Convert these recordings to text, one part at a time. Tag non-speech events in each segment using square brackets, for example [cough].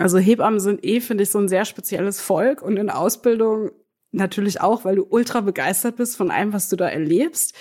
Also Hebammen sind eh, finde ich, so ein sehr spezielles Volk und in Ausbildung natürlich auch, weil du ultra begeistert bist von allem, was du da erlebst.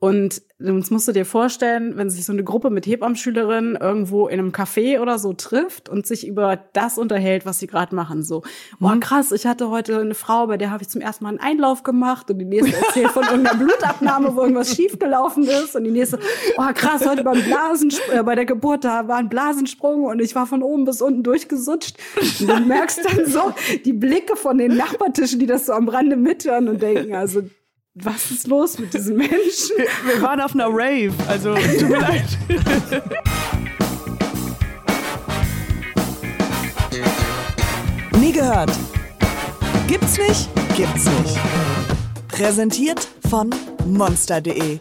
Und das musst du dir vorstellen, wenn sich so eine Gruppe mit Hebammenschülerinnen irgendwo in einem Café oder so trifft und sich über das unterhält, was sie gerade machen. So, boah, mhm. krass, ich hatte heute eine Frau, bei der habe ich zum ersten Mal einen Einlauf gemacht und die nächste erzählt von irgendeiner Blutabnahme, wo irgendwas schiefgelaufen ist und die nächste, boah, krass, heute beim Blasensprung, äh, bei der Geburt, da war ein Blasensprung und ich war von oben bis unten durchgesutscht. Und du merkst dann so die Blicke von den Nachbartischen, die das so am Rande mithören und denken, also was ist los mit diesen Menschen? Wir waren auf einer Rave, also tut mir leid. Nie gehört. Gibt's nicht? Gibt's nicht. Präsentiert von monster.de.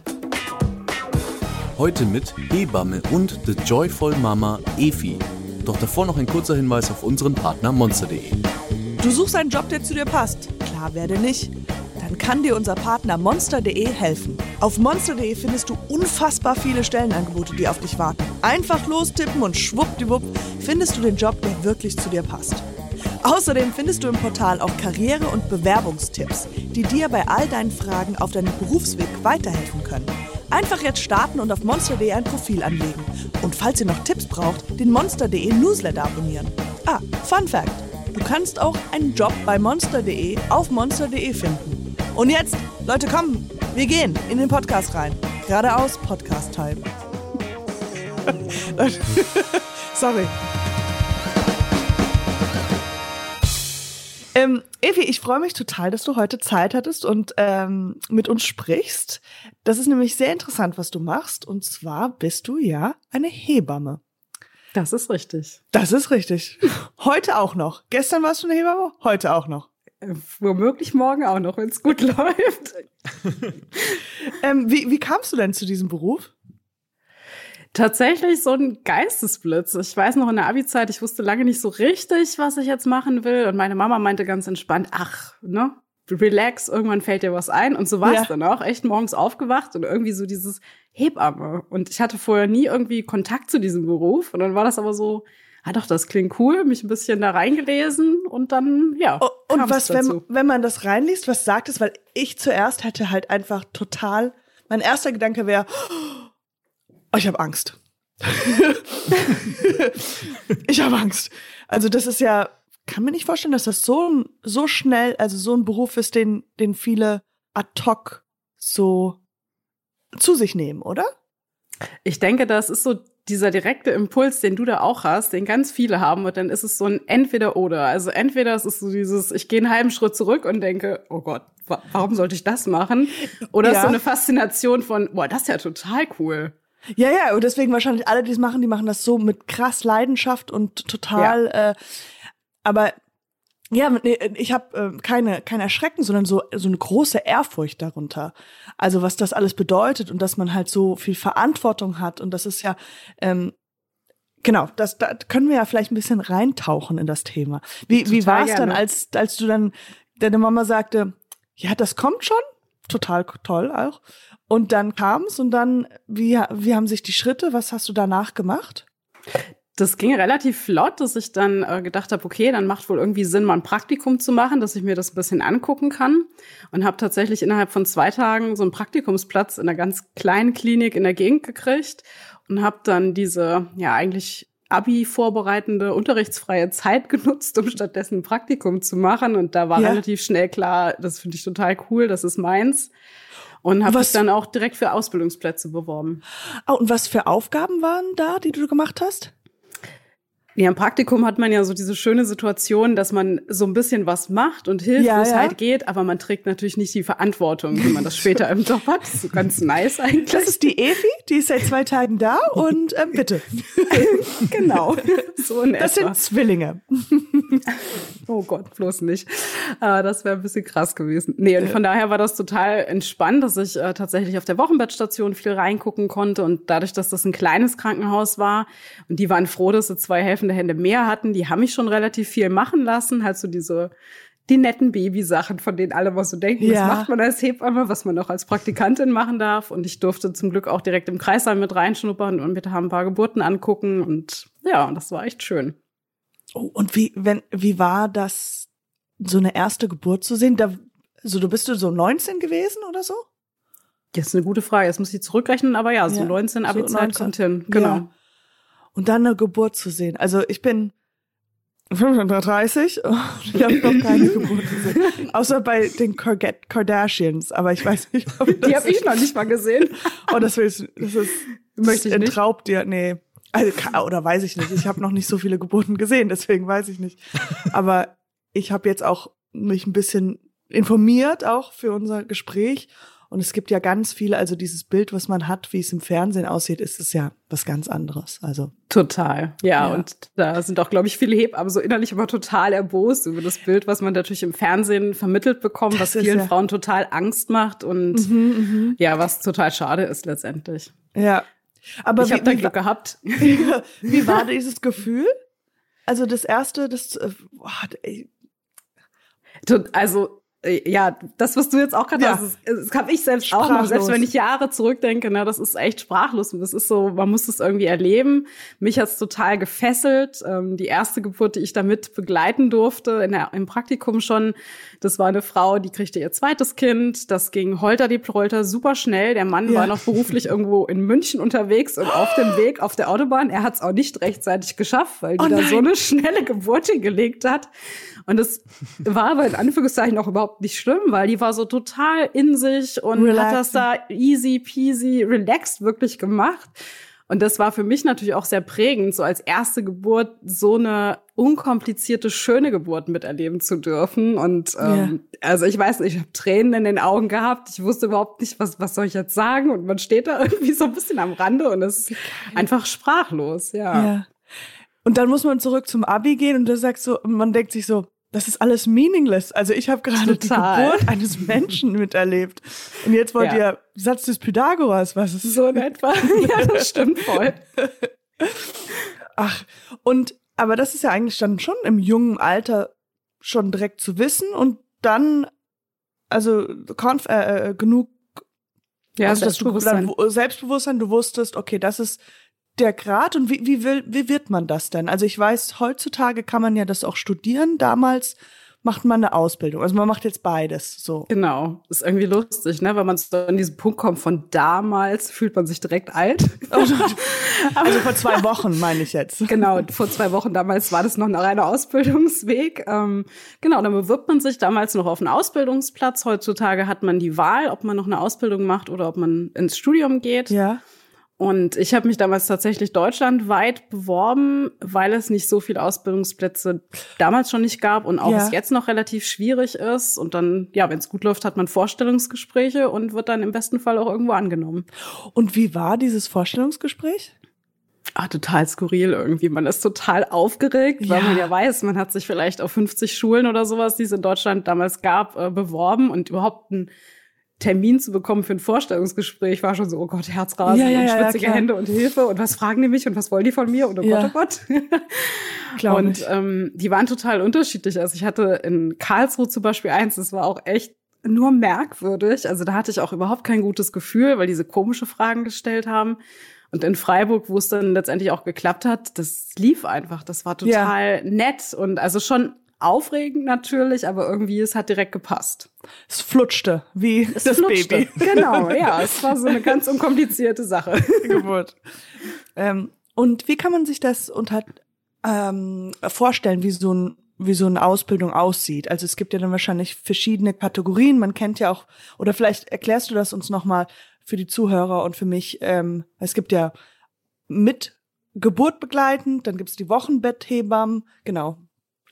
Heute mit Hebamme und The Joyful Mama Efi. Doch davor noch ein kurzer Hinweis auf unseren Partner monster.de. Du suchst einen Job, der zu dir passt. Klar werde nicht dann kann dir unser Partner monster.de helfen. Auf monster.de findest du unfassbar viele Stellenangebote, die auf dich warten. Einfach lostippen und schwuppdiwupp findest du den Job, der wirklich zu dir passt. Außerdem findest du im Portal auch Karriere- und Bewerbungstipps, die dir bei all deinen Fragen auf deinem Berufsweg weiterhelfen können. Einfach jetzt starten und auf monster.de ein Profil anlegen. Und falls ihr noch Tipps braucht, den monster.de Newsletter abonnieren. Ah, Fun Fact: Du kannst auch einen Job bei monster.de auf monster.de finden. Und jetzt, Leute, kommen, wir gehen in den Podcast rein. Geradeaus Podcast-Time. [laughs] Sorry. Ähm, Evi, ich freue mich total, dass du heute Zeit hattest und ähm, mit uns sprichst. Das ist nämlich sehr interessant, was du machst. Und zwar bist du ja eine Hebamme. Das ist richtig. Das ist richtig. Heute auch noch. Gestern warst du eine Hebamme, heute auch noch. Äh, womöglich morgen auch noch, wenn es gut läuft. [laughs] ähm, wie, wie kamst du denn zu diesem Beruf? Tatsächlich so ein Geistesblitz. Ich weiß noch in der Abi-Zeit, ich wusste lange nicht so richtig, was ich jetzt machen will. Und meine Mama meinte ganz entspannt, ach, ne, relax, irgendwann fällt dir was ein. Und so war es ja. dann auch. Echt morgens aufgewacht und irgendwie so dieses Hebamme. Und ich hatte vorher nie irgendwie Kontakt zu diesem Beruf. Und dann war das aber so, ah doch, das klingt cool, mich ein bisschen da reingelesen und dann, ja. Oh, und was, wenn, wenn man das reinliest, was sagt es? Weil ich zuerst hätte halt einfach total, mein erster Gedanke wäre, oh, ich habe Angst. [laughs] ich habe Angst. Also das ist ja, kann mir nicht vorstellen, dass das so, so schnell, also so ein Beruf ist, den, den viele ad hoc so zu sich nehmen, oder? Ich denke, das ist so dieser direkte Impuls, den du da auch hast, den ganz viele haben, und dann ist es so ein Entweder-Oder. Also entweder es ist so dieses, ich gehe einen halben Schritt zurück und denke, oh Gott, wa warum sollte ich das machen? Oder ja. so eine Faszination von, boah, das ist ja total cool. Ja, ja, und deswegen wahrscheinlich alle, die es machen, die machen das so mit krass Leidenschaft und total, ja. äh, aber ja, ich habe äh, keine kein Erschrecken, sondern so so eine große Ehrfurcht darunter. Also was das alles bedeutet und dass man halt so viel Verantwortung hat und das ist ja ähm, genau, das da können wir ja vielleicht ein bisschen reintauchen in das Thema. Wie wie war es dann, als als du dann deine Mama sagte, ja, das kommt schon, total toll auch. Und dann kam's und dann wie wie haben sich die Schritte, was hast du danach gemacht? Das ging relativ flott, dass ich dann äh, gedacht habe, okay, dann macht wohl irgendwie Sinn, mal ein Praktikum zu machen, dass ich mir das ein bisschen angucken kann. Und habe tatsächlich innerhalb von zwei Tagen so einen Praktikumsplatz in einer ganz kleinen Klinik in der Gegend gekriegt und habe dann diese, ja eigentlich Abi vorbereitende unterrichtsfreie Zeit [laughs] genutzt, um stattdessen ein Praktikum zu machen. Und da war ja. relativ schnell klar, das finde ich total cool, das ist meins. Und habe mich dann auch direkt für Ausbildungsplätze beworben. Oh, und was für Aufgaben waren da, die du gemacht hast? Ja, im Praktikum hat man ja so diese schöne Situation, dass man so ein bisschen was macht und hilft, ja, wo es ja. halt geht, aber man trägt natürlich nicht die Verantwortung, wie man das später im Job hat. Das ist so ganz nice eigentlich. Das ist die Evi, die ist seit zwei Tagen da und ähm, bitte. [laughs] genau. So in das etwa. sind Zwillinge. oh Gott, bloß nicht. Äh, das wäre ein bisschen krass gewesen. Nee, und von daher war das total entspannt, dass ich äh, tatsächlich auf der Wochenbettstation viel reingucken konnte und dadurch, dass das ein kleines Krankenhaus war und die waren froh, dass sie zwei helfende Hände mehr hatten, die haben mich schon relativ viel machen lassen, halt so diese die netten Babysachen, von denen alle mal so denken, ja. was macht man als Hebamme, was man auch als Praktikantin machen darf. Und ich durfte zum Glück auch direkt im Kreissaal mit reinschnuppern und mit haben ein paar Geburten angucken. Und ja, das war echt schön. Oh, und wie, wenn, wie war das, so eine erste Geburt zu sehen? Da, so, du bist du so 19 gewesen oder so? Das ist eine gute Frage. Jetzt muss ich zurückrechnen, aber ja, so Ja, 19 so Abi-Zeit 19. kommt hin. Genau. Ja. Und dann eine Geburt zu sehen. Also ich bin 35 und ich habe noch keine [laughs] Geburt gesehen. Außer bei den Kar- Kardashians. Aber ich weiß nicht, ob das Die habe ich noch nicht mal gesehen. [laughs] Oh, das willst du, das ist, Möchte ich nicht. entraubt dir, nee. Also, oder weiß ich nicht. Ich habe noch nicht so viele Geburten gesehen, deswegen weiß ich nicht. Aber ich habe jetzt auch mich ein bisschen informiert, auch für unser Gespräch. Und es gibt ja ganz viele, also dieses Bild, was man hat, wie es im Fernsehen aussieht, ist es ja was ganz anderes. Also Total. Ja, Ja. und da sind auch, glaube ich, viele Hebammen so innerlich immer total erbost über das Bild, was man natürlich im Fernsehen vermittelt bekommt, Das was vielen ja- Frauen total Angst macht und Mhm, ja, was total schade ist letztendlich. ja. Aber ich habe da Glück gehabt. [laughs] wie war [laughs] dieses Gefühl? Also das erste, das, äh, boah, Also ja, das, was du jetzt auch gerade Ja. hast, das, das habe ich selbst auch noch. Selbst Sprachlos. wenn ich Jahre zurückdenke, ne, das ist echt sprachlos. Und das ist so, man muss das irgendwie erleben. Mich hat's total gefesselt. Ähm, die erste Geburt, die ich damit begleiten durfte, in der, im Praktikum schon, das war eine Frau, die kriegte ihr zweites Kind. Das ging holter die Polter super schnell. Der Mann Ja. war noch beruflich [laughs] irgendwo in München unterwegs und auf dem Weg auf der Autobahn. Er hat's auch nicht rechtzeitig geschafft, weil die Oh da so eine schnelle Geburt hingelegt hat. Und es war aber in Anführungszeichen auch überhaupt nicht schlimm, weil die war so total in sich und hat das da easy peasy relaxed wirklich gemacht. Und das war für mich natürlich auch sehr prägend, so als erste Geburt so eine unkomplizierte, schöne Geburt miterleben zu dürfen. Und ähm, also ich weiß nicht, ich habe Tränen in den Augen gehabt. Ich wusste überhaupt nicht, was, was soll ich jetzt sagen. Und man steht da [laughs] irgendwie so ein bisschen am Rande und ist einfach sprachlos, ja. Ja. Und dann muss man zurück zum Abi gehen und du sagst so, man denkt sich so, das ist alles meaningless. Also ich habe gerade die. Geburt eines Menschen miterlebt. Und jetzt wollt Ja. ihr Satz des Pythagoras, was ist So in etwa. [laughs] ja, das stimmt voll. [laughs] Ach, und aber das ist ja eigentlich dann schon im jungen Alter schon direkt zu wissen und dann also konf äh, äh, genug Ja, also, du Selbstbewusstsein. wo- Selbstbewusstsein, du wusstest, okay, das ist der Grad und wie, wie, will, wie wird man das denn? Also ich weiß, heutzutage kann man ja das auch studieren. Damals macht man eine Ausbildung. Also man macht jetzt beides so. Genau, ist irgendwie lustig, ne? Wenn man so an diesen Punkt kommt von damals, fühlt man sich direkt alt. [laughs] Also vor zwei Wochen meine ich jetzt. genau, vor zwei Wochen damals war das noch ein reiner Ausbildungsweg. Ähm, genau, dann bewirbt man sich damals noch auf einen Ausbildungsplatz. Heutzutage hat man die Wahl, ob man noch eine Ausbildung macht oder ob man ins Studium geht. Ja. Und ich habe mich damals tatsächlich deutschlandweit beworben, weil es nicht so viele Ausbildungsplätze damals schon nicht gab und auch Ja. es jetzt noch relativ schwierig ist. Und dann, ja, wenn es gut läuft, hat man Vorstellungsgespräche und wird dann im besten Fall auch irgendwo angenommen. Und wie war dieses Vorstellungsgespräch? Ah, total skurril irgendwie. Man ist total aufgeregt, weil Ja. man ja weiß, man hat sich vielleicht auf 50 Schulen oder sowas, die es in Deutschland damals gab, äh, beworben und überhaupt einen Termin zu bekommen für ein Vorstellungsgespräch war schon so, oh Gott, Herzrasen Ja, ja, und ja, ja, schwitzige klar. Hände und Hilfe und was fragen die mich und was wollen die von mir und oh Ja. Gott, oh Gott. [laughs] Glaub und ähm, die waren total unterschiedlich. Also ich hatte in Karlsruhe zum Beispiel eins, das war auch echt nur merkwürdig. Also da hatte ich auch überhaupt kein gutes Gefühl, weil diese komische Fragen gestellt haben. Und in Freiburg, wo es dann letztendlich auch geklappt hat, das lief einfach. Das war Ja. total nett und also schon aufregend natürlich, aber irgendwie es hat direkt gepasst. Es flutschte wie Es das flutschte. Baby. [laughs] Genau, ja, es war so eine ganz unkomplizierte Sache. [laughs] Geburt. ähm, und wie kann man sich das unter, ähm, vorstellen, wie so, ein, wie so eine Ausbildung aussieht? Also es gibt ja dann wahrscheinlich verschiedene Kategorien. Man kennt ja auch, oder vielleicht erklärst du das uns nochmal für die Zuhörer und für mich. Ähm, es gibt ja mit Geburt begleitend, dann gibt's die Wochenbetthebammen, genau.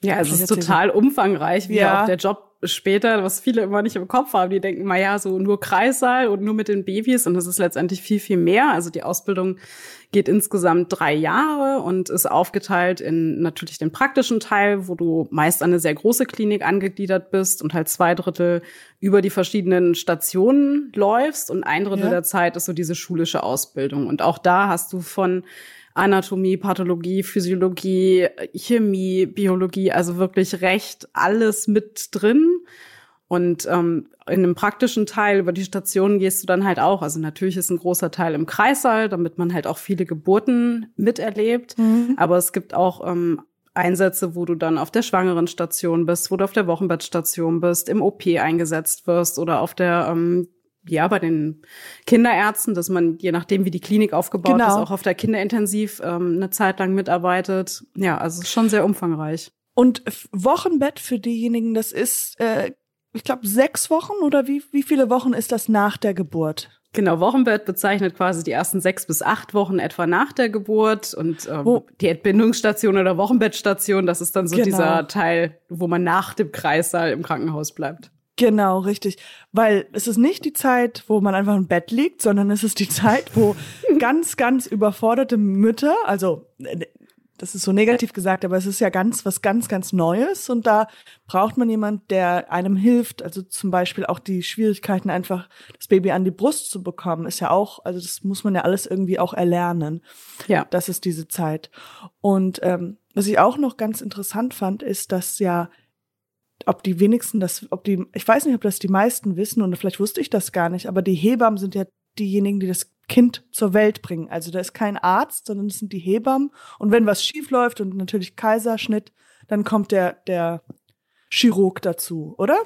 Ja, es ist total umfangreich, wie Ja. auch der Job später, was viele immer nicht im Kopf haben. Die denken mal, ja, so nur Kreissaal und nur mit den Babys. Und das ist letztendlich viel, viel mehr. Also die Ausbildung geht insgesamt drei Jahre und ist aufgeteilt in natürlich den praktischen Teil, wo du meist an eine sehr große Klinik angegliedert bist und halt zwei Drittel über die verschiedenen Stationen läufst und ein Drittel Ja. der Zeit ist so diese schulische Ausbildung. Und auch da hast du von Anatomie, Pathologie, Physiologie, Chemie, Biologie, also wirklich recht alles mit drin. Und ähm, in einem praktischen Teil über die Stationen gehst du dann halt auch. Also natürlich ist ein großer Teil im Kreissaal, damit man halt auch viele Geburten miterlebt. Aber es gibt auch ähm, Einsätze, wo du dann auf der Schwangerenstation bist, wo du auf der Wochenbettstation bist, im OP eingesetzt wirst oder auf der ähm, ja, bei den Kinderärzten, dass man, je nachdem, wie die Klinik aufgebaut genau. ist, auch auf der Kinderintensiv ähm, eine Zeit lang mitarbeitet. Ja, also schon sehr umfangreich. Und Wochenbett für diejenigen, das ist, äh, ich glaube, sechs Wochen oder wie, wie viele Wochen ist das nach der Geburt? Genau, Wochenbett bezeichnet quasi die ersten sechs bis acht Wochen etwa nach der Geburt und ähm, oh. die Entbindungsstation oder Wochenbettstation, das ist dann so genau. dieser Teil, wo man nach dem Kreissaal im Krankenhaus bleibt. Genau, richtig. Weil es ist nicht die Zeit, wo man einfach im Bett liegt, sondern es ist die Zeit, wo [laughs] ganz, ganz überforderte Mütter, also das ist so negativ gesagt, aber es ist ja ganz was ganz, ganz Neues und da braucht man jemand, der einem hilft. Also zum Beispiel auch die Schwierigkeiten, einfach das Baby an die Brust zu bekommen, ist ja auch, also das muss man ja alles irgendwie auch erlernen. Ja. Das ist diese Zeit. Und ähm, was ich auch noch ganz interessant fand, ist, dass ja ob die wenigsten das, ob die, ich weiß nicht, ob das die meisten wissen und vielleicht wusste ich das gar nicht, aber die Hebammen sind ja diejenigen, die das Kind zur Welt bringen. Also da ist kein Arzt, sondern es sind die Hebammen. Und wenn was schief läuft und natürlich Kaiserschnitt, dann kommt der, der Chirurg dazu, oder? [laughs]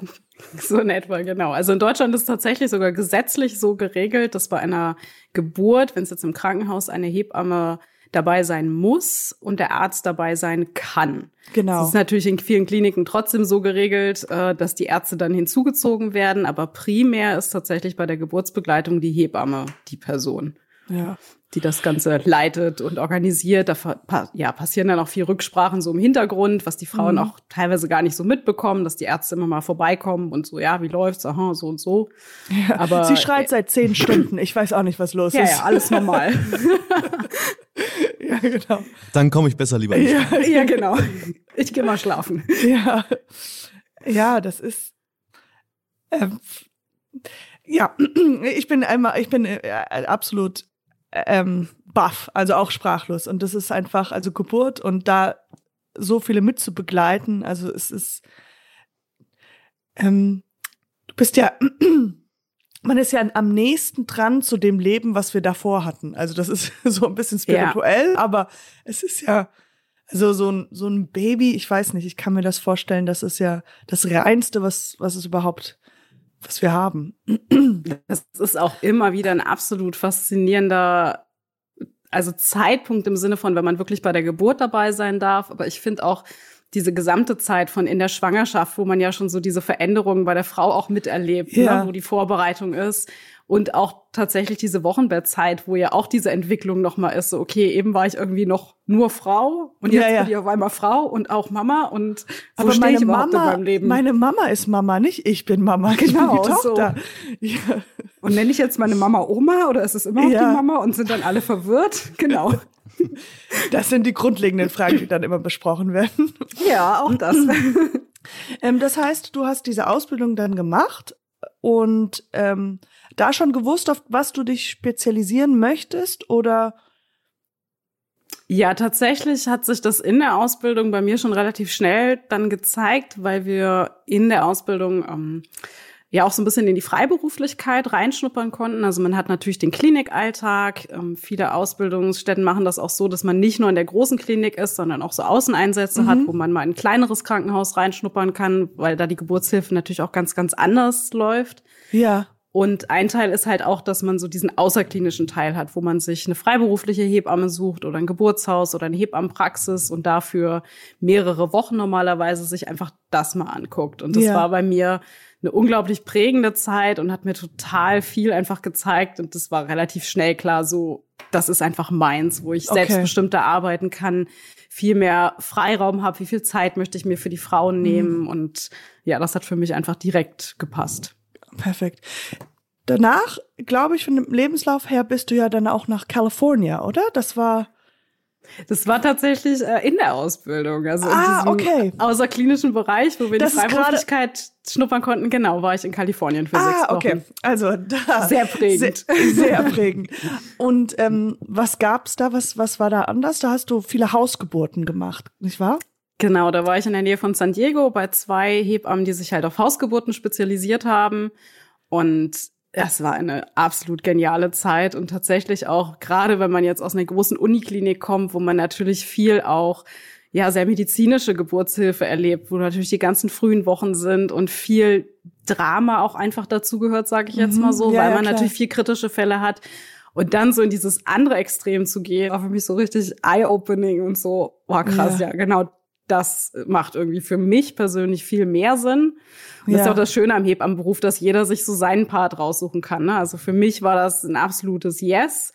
So in etwa, genau. Also in Deutschland ist tatsächlich sogar gesetzlich so geregelt, dass bei einer Geburt, wenn es jetzt im Krankenhaus eine Hebamme dabei sein muss und der Arzt dabei sein kann. Genau. Das ist natürlich in vielen Kliniken trotzdem so geregelt, äh, dass die Ärzte dann hinzugezogen werden, aber primär ist tatsächlich bei der Geburtsbegleitung die Hebamme die Person. Ja die das Ganze leitet und organisiert. Da ja, passieren dann auch viel Rücksprachen so im Hintergrund, was die Frauen mhm. auch teilweise gar nicht so mitbekommen, dass die Ärzte immer mal vorbeikommen und so, ja, wie läuft's? Aha, so und so. Ja, Aber sie schreit äh, seit zehn Stunden. Ich weiß auch nicht, was los ja, ist. Ja, alles normal. [laughs] [laughs] ja, genau. Dann komme ich besser lieber nicht. Ja, ja genau. Ich gehe mal schlafen. Ja, ja, das ist. Ähm, ja, [clears throat] ich bin einmal, ich bin äh, absolut ähm, baff, also auch sprachlos. Und das ist einfach, also Geburt und da so viele mitzubegleiten, also es ist, ähm, du bist ja, [clears throat] man ist ja am nächsten dran zu dem Leben, was wir davor hatten. Also das ist [laughs] so ein bisschen spirituell, ja. aber es ist ja, also so ein, so ein Baby, ich weiß nicht, ich kann mir das vorstellen, das ist ja das Reinste, was, was es überhaupt was wir haben. Das ist auch immer wieder ein absolut faszinierender, also Zeitpunkt im Sinne von, wenn man wirklich bei der Geburt dabei sein darf. Aber ich finde auch diese gesamte Zeit von in der Schwangerschaft, wo man ja schon so diese Veränderungen bei der Frau auch miterlebt, ne, ja. ne, wo die Vorbereitung ist und auch tatsächlich diese Wochenbettzeit, wo ja auch diese Entwicklung nochmal ist, so, okay, eben war ich irgendwie noch nur Frau und jetzt ja, ja. bin ich auf einmal Frau und auch Mama und wo Aber meine ich Mama, in meinem Leben? Meine Mama ist Mama, nicht ich bin Mama, [laughs] genau, die Tochter. So. Ja. Und nenne ich jetzt meine Mama Oma oder ist es immer noch die Mama und sind dann alle verwirrt? Genau. [laughs] Das sind die grundlegenden Fragen, die dann immer besprochen werden. Ja, auch das. [laughs] ähm, das heißt, du hast diese Ausbildung dann gemacht und ähm, da schon gewusst, auf was du dich spezialisieren möchtest oder? Ja, tatsächlich hat sich das in der Ausbildung bei mir schon relativ schnell dann gezeigt, weil wir in der Ausbildung ähm, ja auch so ein bisschen in die Freiberuflichkeit reinschnuppern konnten. Also man hat natürlich den Klinikalltag. Ähm, viele Ausbildungsstätten machen das auch so, dass man nicht nur in der großen Klinik ist, sondern auch so Außeneinsätze mhm. hat, wo man mal in ein kleineres Krankenhaus reinschnuppern kann, weil da die Geburtshilfe natürlich auch ganz, ganz anders läuft. Ja. Und ein Teil ist halt auch, dass man so diesen außerklinischen Teil hat, wo man sich eine freiberufliche Hebamme sucht oder ein Geburtshaus oder eine Hebammenpraxis und dafür mehrere Wochen normalerweise sich einfach das mal anguckt. Und das ja. war bei mir eine unglaublich prägende Zeit und hat mir total viel einfach gezeigt. Und das war relativ schnell klar, so, das ist einfach meins, wo ich okay. selbstbestimmter arbeiten kann, viel mehr Freiraum habe, wie viel Zeit möchte ich mir für die Frauen mhm. nehmen. Mhm. Und ja, das hat für mich einfach direkt gepasst. Perfekt. Danach, glaube ich, von dem Lebenslauf her bist du ja dann auch nach California, oder? Das war das war tatsächlich äh, in der Ausbildung, also ah, in diesem okay. außerklinischen Bereich, wo wir das die Freiberuflichkeit schnuppern konnten. Genau, war ich in Kalifornien für ah, sechs Wochen. okay. Also da sehr prägend, sehr, sehr prägend. Und ähm, was gab's da? Was was war da anders? Da hast du viele Hausgeburten gemacht, nicht wahr? Genau, da war ich in der Nähe von San Diego bei zwei Hebammen, die sich halt auf Hausgeburten spezialisiert haben. Und es war eine absolut geniale Zeit und tatsächlich auch, gerade wenn man jetzt aus einer großen Uniklinik kommt, wo man natürlich viel auch ja sehr medizinische Geburtshilfe erlebt, wo natürlich die ganzen frühen Wochen sind und viel Drama auch einfach dazugehört, sage ich jetzt mal so, Mhm. Ja, weil ja, man klar. natürlich viel kritische Fälle hat. Und dann so in dieses andere Extrem zu gehen, war für mich so richtig eye-opening und so, boah krass, Ja. ja, genau. Das macht irgendwie für mich persönlich viel mehr Sinn. Und das ist Ja. auch das Schöne am Hebammenberuf, dass jeder sich so seinen Part raussuchen kann. Ne? Also für mich war das ein absolutes Yes.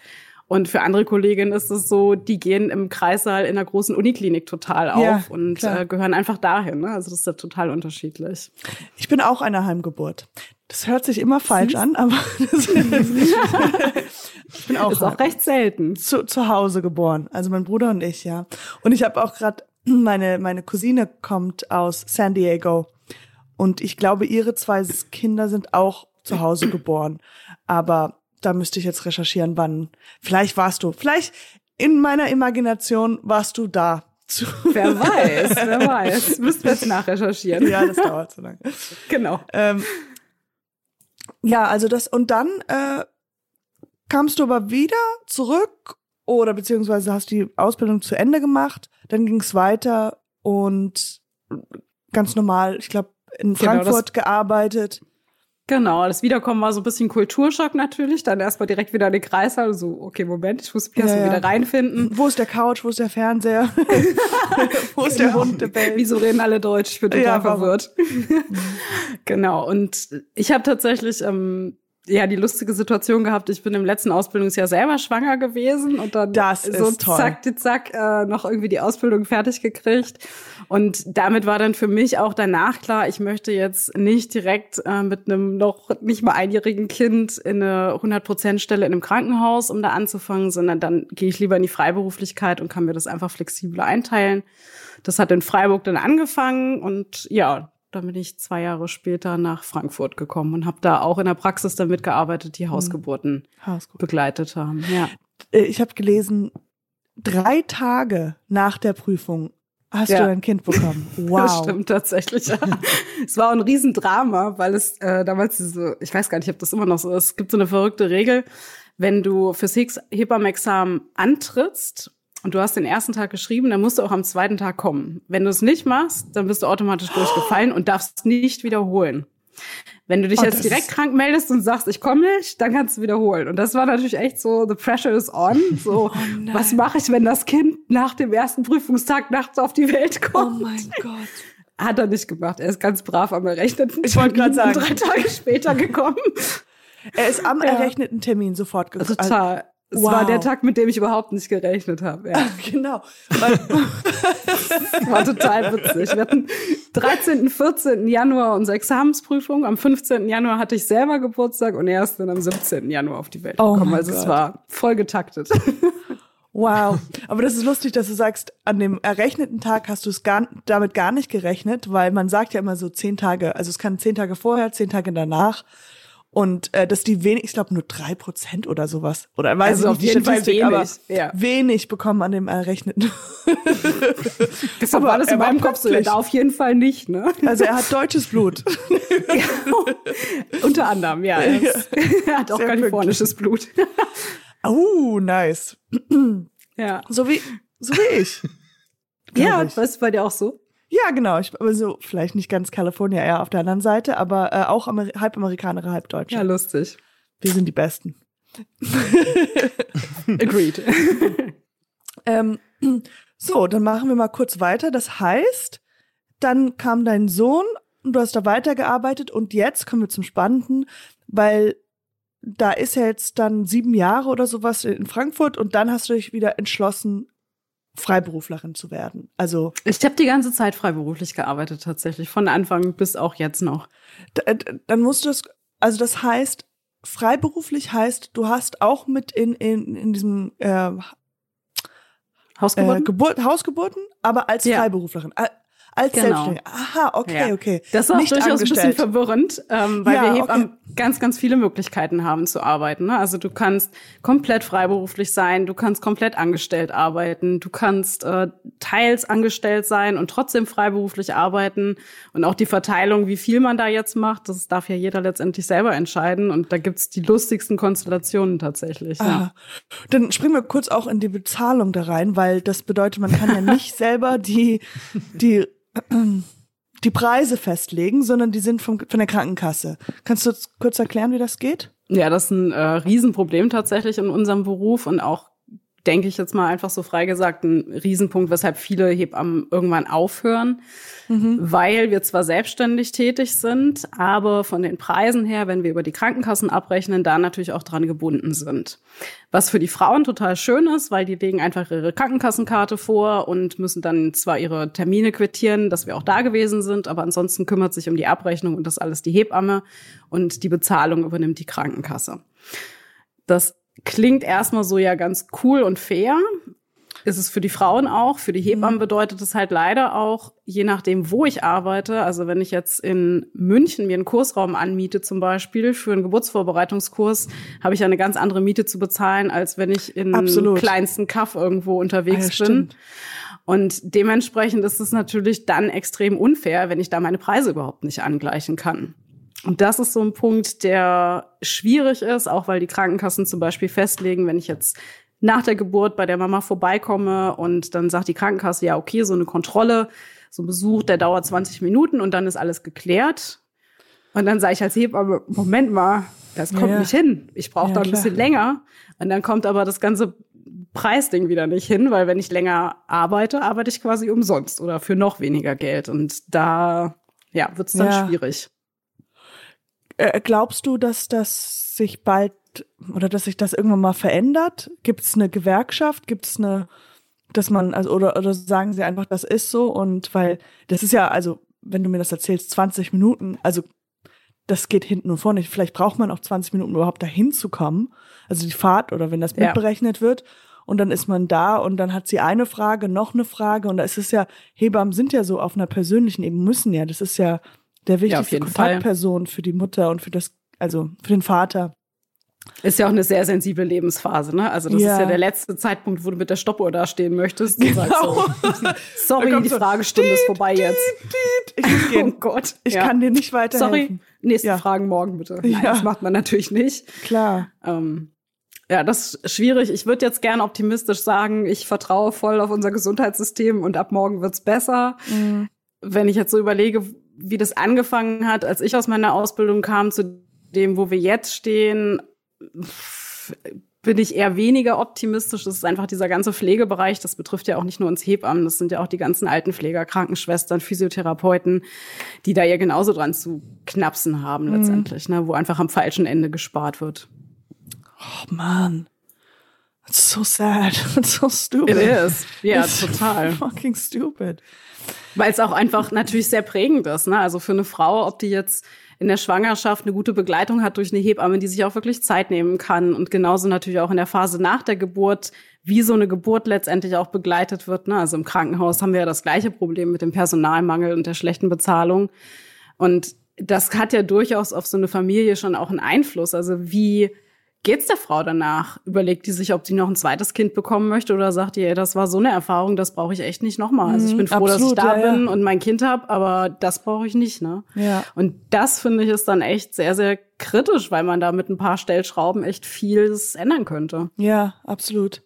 Und für andere Kolleginnen ist es so, die gehen im Kreissaal in der großen Uniklinik total auf Ja, und äh, gehören einfach dahin. Ne? Also das ist ja total unterschiedlich. Ich bin auch eine Heimgeburt. Das hört sich immer falsch an, aber [laughs] das [laughs] ich bin auch, Ist auch recht selten. zu, zu Hause geboren. Also mein Bruder und ich, ja. Und ich habe auch gerade meine meine Cousine kommt aus San Diego und ich glaube ihre zwei Kinder sind auch zu Hause geboren. Aber da müsste ich jetzt recherchieren, wann. Vielleicht warst du, vielleicht in meiner Imagination warst du da. Zu Wer weiß, wer weiß. Müssten wir jetzt nachrecherchieren. ja, das dauert so lange. Genau. Ähm, ja, also das und dann äh, kamst du aber wieder zurück oder beziehungsweise hast die Ausbildung zu Ende gemacht, dann ging es weiter und ganz normal, ich glaube, in Genau, Frankfurt gearbeitet. Genau, das Wiederkommen war so ein bisschen Kulturschock natürlich. Dann erstmal direkt wieder in den Kreissaal. So, okay, Moment, ich muss mich Ja, erstmal ja. wieder reinfinden. Wo ist der Couch, wo ist der Fernseher? [laughs] wo ist der Hund, der? Wieso reden alle Deutsch? Ich bin total Ja, verwirrt. [laughs] genau. Und ich habe tatsächlich ähm, ja die lustige Situation gehabt. Ich bin im letzten Ausbildungsjahr selber schwanger gewesen und dann Das so toll. zack, die zack äh, noch irgendwie die Ausbildung fertig gekriegt. Und damit war dann für mich auch danach klar, ich möchte jetzt nicht direkt äh, mit einem noch nicht mal einjährigen Kind in eine 100% Stelle in einem Krankenhaus, um da anzufangen, sondern dann gehe ich lieber in die Freiberuflichkeit und kann mir das einfach flexibler einteilen. Das hat in Freiburg dann angefangen und ja, dann bin ich zwei Jahre später nach Frankfurt gekommen und habe da auch in der Praxis dann mitgearbeitet, die Hausgeburten Hausgut. begleitet haben. Ja. Äh, Ich habe gelesen, drei Tage nach der Prüfung hast Ja. du ein Kind bekommen. [laughs] Wow. Das stimmt tatsächlich. Ja. [laughs] es war ein Riesendrama, weil es äh, damals diese, ich weiß gar nicht, ob das immer noch so ist, es gibt so eine verrückte Regel, wenn du fürs Hebammenexamen antrittst und du hast den ersten Tag geschrieben, dann musst du auch am zweiten Tag kommen. Wenn du es nicht machst, dann bist du automatisch durchgefallen und darfst nicht wiederholen. Wenn du dich Oh, jetzt direkt krank meldest und sagst, ich komme nicht, dann kannst du wiederholen. Und das war natürlich echt so, the pressure is on. So, [laughs] Oh was mache ich, wenn das Kind nach dem ersten Prüfungstag nachts auf die Welt Oh kommt? mein Gott. Hat er nicht gemacht. Er ist ganz brav am errechneten Ich wollte grad Termin sagen. Drei Tage später gekommen. Er ist am Ja. errechneten Termin sofort gekommen. Total. Es Wow. war der Tag, mit dem ich überhaupt nicht gerechnet habe. Ja. [laughs] Genau. [laughs] War total witzig. Wir hatten 13., 14. Januar unsere Examensprüfung. Am 15. Januar hatte ich selber Geburtstag und er ist dann am 17. Januar auf die Welt Oh gekommen. mein also es Gott. war voll getaktet. [laughs] wow. Aber das ist lustig, dass du sagst, an dem errechneten Tag hast du es gar, damit gar nicht gerechnet, weil man sagt ja immer so zehn Tage, also es kann zehn Tage vorher, zehn Tage danach. Und äh, dass die wenig, ich glaube nur drei Prozent oder sowas. Oder weiß Also ich auf nicht die Statistik, aber wenig, ja. wenig bekommen an dem errechneten. [laughs] Deshalb Aber war das er in meinem Kopf so, ja, da auf jeden Fall nicht, ne? Also er hat deutsches Blut. [laughs] Unter anderem, ja. Er, er hat auch Sehr kalifornisches Blut. [laughs] Oh, nice. ja. So wie, so wie ich. Ja, was bei dir auch so? Ja, genau. Ich, also vielleicht nicht ganz California, eher auf der anderen Seite, aber äh, auch Amer halb Amerikaner, halb Deutsche. Ja, lustig. Wir sind die Besten. [laughs] Agreed. [laughs] Ähm, so, dann machen wir mal kurz weiter. Das heißt, dann kam dein Sohn und du hast da weitergearbeitet und jetzt kommen wir zum Spannenden, weil da ist ja jetzt dann sieben Jahre oder sowas in Frankfurt und dann hast du dich wieder entschlossen, Freiberuflerin zu werden. Also Ich habe die ganze Zeit freiberuflich gearbeitet, tatsächlich. Von Anfang bis auch jetzt noch. d- dann musst du es, also das heißt, freiberuflich heißt, du hast auch mit in, in, in diesem äh, äh, Hausgeburten? Geburt, Hausgeburten, aber als Ja. Freiberuflerin. Als Genau. Selbstständige. Aha, okay, Ja. okay. Das ist auch durchaus ein bisschen angestellt. verwirrend, ähm, weil Ja, wir okay. Hebammen ganz, ganz viele Möglichkeiten haben zu arbeiten. Ne? Also du kannst komplett freiberuflich sein, du kannst komplett angestellt arbeiten, du kannst äh, teils angestellt sein und trotzdem freiberuflich arbeiten. Und auch die Verteilung, wie viel man da jetzt macht, das darf ja jeder letztendlich selber entscheiden. Und da gibt's die lustigsten Konstellationen tatsächlich. Ja. Dann springen wir kurz auch in die Bezahlung da rein, weil das bedeutet, man kann ja [laughs] nicht selber die, die, die Preise festlegen, sondern die sind vom, von der Krankenkasse. Kannst du kurz erklären, wie das geht? Ja, das ist ein äh, Riesenproblem tatsächlich in unserem Beruf und auch, denke ich jetzt mal einfach so frei gesagt, ein Riesenpunkt, weshalb viele Hebammen irgendwann aufhören, weil wir zwar selbstständig tätig sind, aber von den Preisen her, wenn wir über die Krankenkassen abrechnen, da natürlich auch dran gebunden sind. Was für die Frauen total schön ist, weil die legen einfach ihre Krankenkassenkarte vor und müssen dann zwar ihre Termine quittieren, dass wir auch da gewesen sind, aber ansonsten kümmert sich um die Abrechnung und das alles die Hebamme und die Bezahlung übernimmt die Krankenkasse. Das klingt erstmal so ja ganz cool und fair. Ist es für die Frauen auch. Für die Hebammen bedeutet es halt leider auch, je nachdem, wo ich arbeite. Also wenn ich jetzt in München mir einen Kursraum anmiete zum Beispiel für einen Geburtsvorbereitungskurs, habe ich eine ganz andere Miete zu bezahlen, als wenn ich in Absolut. kleinsten Kaff irgendwo unterwegs Ah, ja, bin. stimmt. Und dementsprechend ist es natürlich dann extrem unfair, wenn ich da meine Preise überhaupt nicht angleichen kann. Und das ist so ein Punkt, der schwierig ist, auch weil die Krankenkassen zum Beispiel festlegen, wenn ich jetzt nach der Geburt bei der Mama vorbeikomme und dann sagt die Krankenkasse, ja, okay, so eine Kontrolle, so ein Besuch, der dauert 20 Minuten und dann ist alles geklärt. Und dann sage ich als Hebamme, Moment mal, das kommt Ja. nicht hin. Ich brauche Ja, da ein klar. bisschen länger. Und dann kommt aber das ganze Preisding wieder nicht hin, weil wenn ich länger arbeite, arbeite ich quasi umsonst oder für noch weniger Geld. Und da ja, wird es dann Ja. schwierig. Äh, glaubst du, dass das sich bald oder dass sich das irgendwann mal verändert? Gibt es eine Gewerkschaft? Gibt es eine, dass man, also, oder, oder sagen sie einfach, das ist so? Und weil, das ist ja, also, wenn du mir das erzählst, 20 Minuten, also das geht hinten und vorne. Vielleicht braucht man auch 20 Minuten, um überhaupt dahin zu kommen. Also die Fahrt oder wenn das Ja. mitberechnet wird. Und dann ist man da und dann hat sie eine Frage, noch eine Frage. Und da ist es ja, Hebammen sind ja so auf einer persönlichen Ebene, müssen ja. Das ist ja der wichtigste Fall. Kontaktperson für die Mutter und für das, also für den Vater. Ist ja auch eine sehr sensible Lebensphase, ne? Also das Ja. ist ja der letzte Zeitpunkt, wo du mit der Stoppuhr da stehen möchtest. Sagst so, [laughs] sorry, die so, Fragestunde ist vorbei jetzt. Ich muss [laughs] Oh gehen. Gott. Ich ja. kann dir nicht weiterhelfen. Sorry, nächste Ja. Fragen morgen bitte. Nein, Ja. das macht man natürlich nicht. Klar. Ähm, ja, das ist schwierig. Ich würde jetzt gerne optimistisch sagen, ich vertraue voll auf unser Gesundheitssystem und ab morgen wird's besser. Mhm. Wenn ich jetzt so überlege, wie das angefangen hat, als ich aus meiner Ausbildung kam, zu dem, wo wir jetzt stehen, bin ich eher weniger optimistisch. Das ist einfach dieser ganze Pflegebereich. Das betrifft ja auch nicht nur uns Hebammen, das sind ja auch die ganzen Altenpfleger, Krankenschwestern, Physiotherapeuten, die da ja genauso dran zu knapsen haben letztendlich, ne, wo einfach am falschen Ende gespart wird. Oh man. It's so sad. [laughs] It's so stupid. It is. Ja, It's total. [laughs] Fucking stupid. Weil es auch einfach natürlich sehr prägend ist. Ne? Also für eine Frau, ob die jetzt in der Schwangerschaft eine gute Begleitung hat durch eine Hebamme, die sich auch wirklich Zeit nehmen kann und genauso natürlich auch in der Phase nach der Geburt, wie so eine Geburt letztendlich auch begleitet wird. Ne? Also im Krankenhaus haben wir ja das gleiche Problem mit dem Personalmangel und der schlechten Bezahlung. Und das hat ja durchaus auf so eine Familie schon auch einen Einfluss. Also wie geht's der Frau danach? Überlegt die sich, ob sie noch ein zweites Kind bekommen möchte oder sagt die, ey, das war so eine Erfahrung, das brauche ich echt nicht nochmal. Also ich bin froh, dass ich absolut, da ja, ja. bin und mein Kind habe, aber das brauche ich nicht, ne? Ja. Und das finde ich ist dann echt sehr, sehr kritisch, weil man da mit ein paar Stellschrauben echt vieles ändern könnte. Ja, absolut.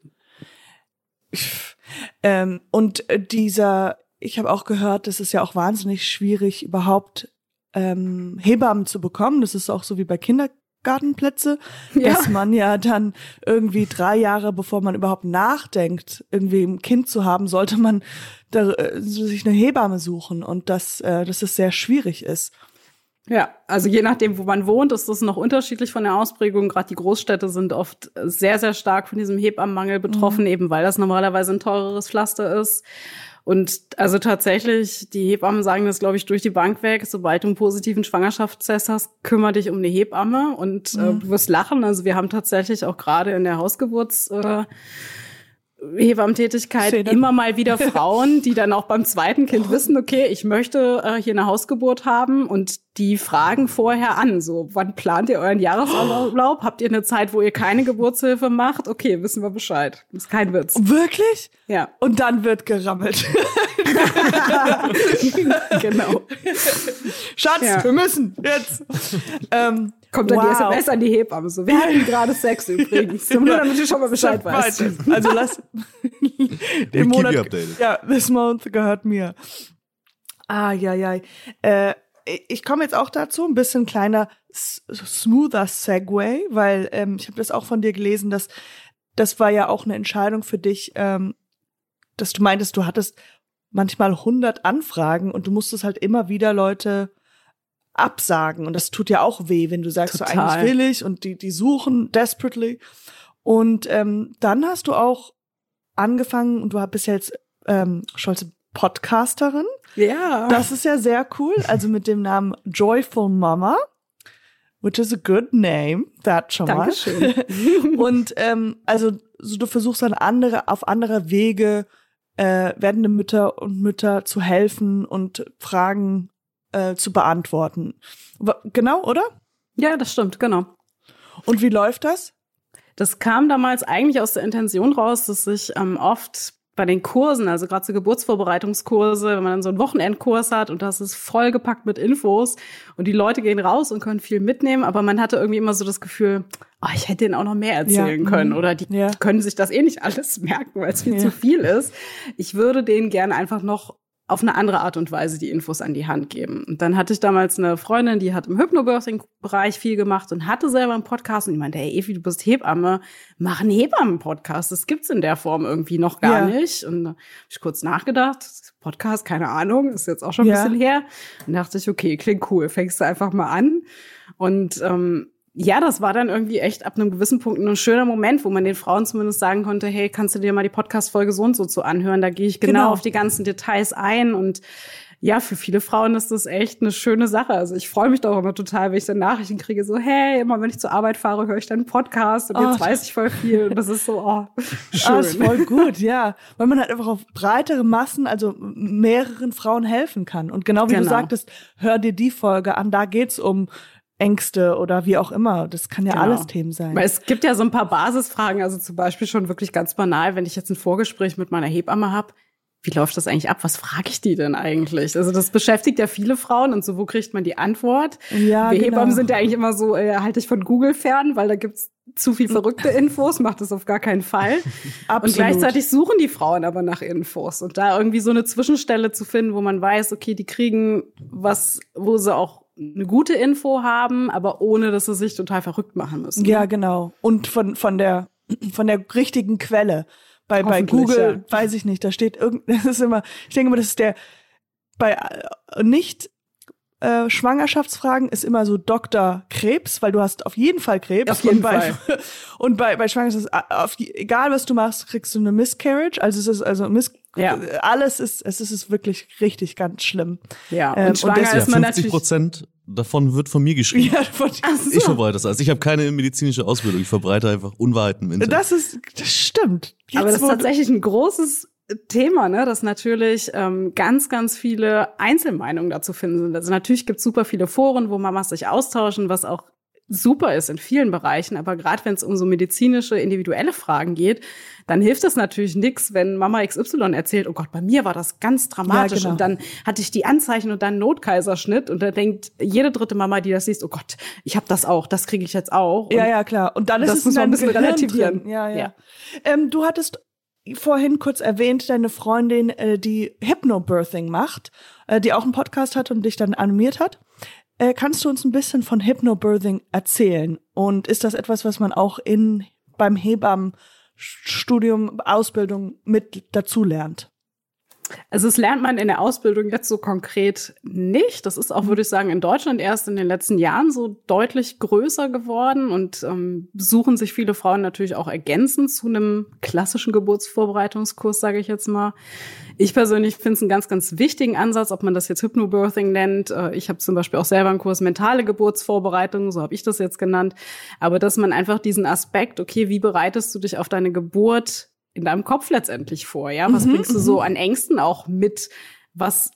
Ähm, und äh, dieser, ich habe auch gehört, es ist ja auch wahnsinnig schwierig, überhaupt ähm, Hebammen zu bekommen. Das ist auch so wie bei Kindergartenplätze, Ja. dass man ja dann irgendwie drei Jahre, bevor man überhaupt nachdenkt, irgendwie ein Kind zu haben, sollte man da, äh, sich eine Hebamme suchen und dass, äh, dass es sehr schwierig ist. Ja, also je nachdem, wo man wohnt, ist das noch unterschiedlich von der Ausprägung. Gerade die Großstädte sind oft sehr, sehr stark von diesem Hebammenmangel betroffen, eben weil das normalerweise ein teureres Pflaster ist. Und also tatsächlich, die Hebammen sagen das, glaube ich, durch die Bank weg. Sobald du einen positiven Schwangerschaftstest hast, kümmere dich um eine Hebamme und äh, du wirst lachen. Also wir haben tatsächlich auch gerade in der Hausgeburts äh, Hebammentätigkeit Szene. immer mal wieder [laughs] Frauen, die dann auch beim zweiten Kind wissen, okay, ich möchte äh, hier eine Hausgeburt haben und die fragen vorher an, so, wann plant ihr euren Jahresurlaub? [gasps] Habt ihr eine Zeit, wo ihr keine Geburtshilfe macht? Okay, wissen wir Bescheid. ist kein Witz. Wirklich? Ja, Und dann wird gerammelt. [laughs] genau. Schatz, Ja. wir müssen jetzt. ähm, Kommt dann wow. die SMS an die Hebamme. So, wir hatten gerade Sex übrigens. Nur damit du schon mal Bescheid weißt. Also lass [laughs] den Monat. Ja, this month gehört mir. Ah, ja, ja. Äh, ich komme jetzt auch dazu, ein bisschen kleiner, smoother Segway, weil ähm, ich habe das auch von dir gelesen, dass das war ja auch eine Entscheidung für dich, ähm, dass du meintest, du hattest manchmal 100 Anfragen und du musstest halt immer wieder Leute absagen. Und das tut ja auch weh, wenn du sagst, so eigentlich will ich und die die suchen desperately. Und ähm, dann hast du auch angefangen und du bist ja jetzt ähm, Scholze Podcasterin. Ja. Das ist ja sehr cool. Also mit dem Namen Joyful Mama, which is a good name, that schon mal. Dankeschön. [laughs] Und ähm, also so, du versuchst dann andere auf andere Wege äh, werdende Mütter und Mütter zu helfen und Fragen äh, zu beantworten. Genau, oder? ja, das stimmt, genau. Und wie läuft das? Das kam damals eigentlich aus der Intention raus, dass ich ähm, oft bei den Kursen, also gerade so Geburtsvorbereitungskurse, wenn man dann so einen Wochenendkurs hat und das ist vollgepackt mit Infos und die Leute gehen raus und können viel mitnehmen, aber man hatte irgendwie immer so das Gefühl, oh, ich hätte denen auch noch mehr erzählen Ja, können mhm. oder die Ja. können sich das eh nicht alles [laughs] merken, weil es viel Ja. zu viel ist. Ich würde denen gerne einfach noch auf eine andere Art und Weise die Infos an die Hand geben. Und dann hatte ich damals eine Freundin, die hat im Hypnobirthing-Bereich viel gemacht und hatte selber einen Podcast und die meinte, hey Evi, du bist Hebamme, mach einen Hebammen-Podcast. Das gibt's in der Form irgendwie noch gar Ja. nicht. Und da habe ich kurz nachgedacht, Podcast, keine Ahnung, ist jetzt auch schon ein Ja. bisschen her. Und dachte ich, okay, klingt cool, fängst du einfach mal an. Und ähm, ja, das war dann irgendwie echt ab einem gewissen Punkt ein schöner Moment, wo man den Frauen zumindest sagen konnte, hey, kannst du dir mal die Podcast-Folge so und so zu anhören? Da gehe ich genau, Genau. auf die ganzen Details ein und ja, für viele Frauen ist das echt eine schöne Sache. Also ich freue mich doch immer total, wenn ich dann Nachrichten kriege, so, hey, immer wenn ich zur Arbeit fahre, höre ich deinen Podcast und Oh. jetzt weiß ich voll viel. Und das ist so, oh, schön. [laughs] Ah, ist voll gut, ja. Weil man halt einfach auf breitere Massen, also mehreren Frauen helfen kann. Und genau wie du Genau. sagtest, hör dir die Folge an, da geht's um Ängste oder wie auch immer. Das kann ja Genau. alles Themen sein. Weil es gibt ja so ein paar Basisfragen, also zum Beispiel schon wirklich ganz banal, wenn ich jetzt ein Vorgespräch mit meiner Hebamme habe, wie läuft das eigentlich ab? Was frage ich die denn eigentlich? Also das beschäftigt ja viele Frauen und so, wo kriegt man die Antwort? Ja, Wir genau. Hebammen sind ja eigentlich immer so, äh, halte ich von Google fern, weil da gibt's zu viel verrückte Infos, macht das auf gar keinen Fall. [laughs] Und Absolut. gleichzeitig suchen die Frauen aber nach Infos. Und da irgendwie so eine Zwischenstelle zu finden, wo man weiß, okay, die kriegen was, wo sie auch eine gute Info haben, aber ohne, dass sie sich total verrückt machen müssen. Ja, genau. Und von, von der, von der richtigen Quelle. Bei, bei Google weiß ich nicht, da steht irgend, [laughs] das ist immer, ich denke immer, das ist der, bei äh, nicht, äh, Schwangerschaftsfragen ist immer so Dr. Krebs, weil du hast auf jeden Fall Krebs. Auf jeden und bei, Fall. [laughs] Und bei, bei Schwangerschaft, ist, äh, auf egal was du machst, kriegst du eine Miscarriage. Also es ist, also Miss, Ja. alles ist, es ist, wirklich richtig ganz schlimm. Ja, Ähm, und und schwanger deswegen- Ja, ist man 50 natürlich. Prozent davon wird von mir geschrieben. Ja, von, so. Ich verbreite das alles. Ich habe keine medizinische Ausbildung. Ich verbreite einfach Unwahrheiten im Internet. das ist, das stimmt. Jetzt, Aber das ist tatsächlich ein großes Thema, ne, dass natürlich ähm, ganz, ganz viele Einzelmeinungen dazu finden sind. Also natürlich gibt es super viele Foren, wo Mamas sich austauschen, was auch super ist in vielen Bereichen. Aber gerade wenn es um so medizinische, individuelle Fragen geht, dann hilft es natürlich nichts, wenn Mama XY erzählt, oh Gott, bei mir war das ganz dramatisch genau. und dann hatte ich die Anzeichen und dann Notkaiserschnitt und da denkt jede dritte Mama, die das liest, oh Gott, ich habe das auch, das kriege ich jetzt auch. Ja, Und ja, klar. Und dann ist das es muss man ein bisschen Gehirn relativieren. Drin. Ja, ja. Ja. Ähm, du hattest vorhin kurz erwähnt, deine Freundin, äh, die Hypnobirthing macht, äh, die auch einen Podcast hat und dich dann animiert hat. Äh, kannst du uns ein bisschen von Hypnobirthing erzählen? Und ist das etwas, was man auch in beim Hebammenstudium, Ausbildung mit dazu lernt? Also es lernt man in der Ausbildung jetzt so konkret nicht. Das ist auch, würde ich sagen, in Deutschland erst in den letzten Jahren so deutlich größer geworden und ähm, suchen sich viele Frauen natürlich auch ergänzend zu einem klassischen Geburtsvorbereitungskurs, sage ich jetzt mal. Ich persönlich finde es einen ganz, ganz wichtigen Ansatz, ob man das jetzt Hypnobirthing nennt. Äh, Ich habe zum Beispiel auch selber einen Kurs mentale Geburtsvorbereitung, so habe ich das jetzt genannt. Aber dass man einfach diesen Aspekt, okay, wie bereitest du dich auf deine Geburt in deinem Kopf letztendlich vor? Ja, was Mhm, bringst du so mhm. an Ängsten auch mit? Was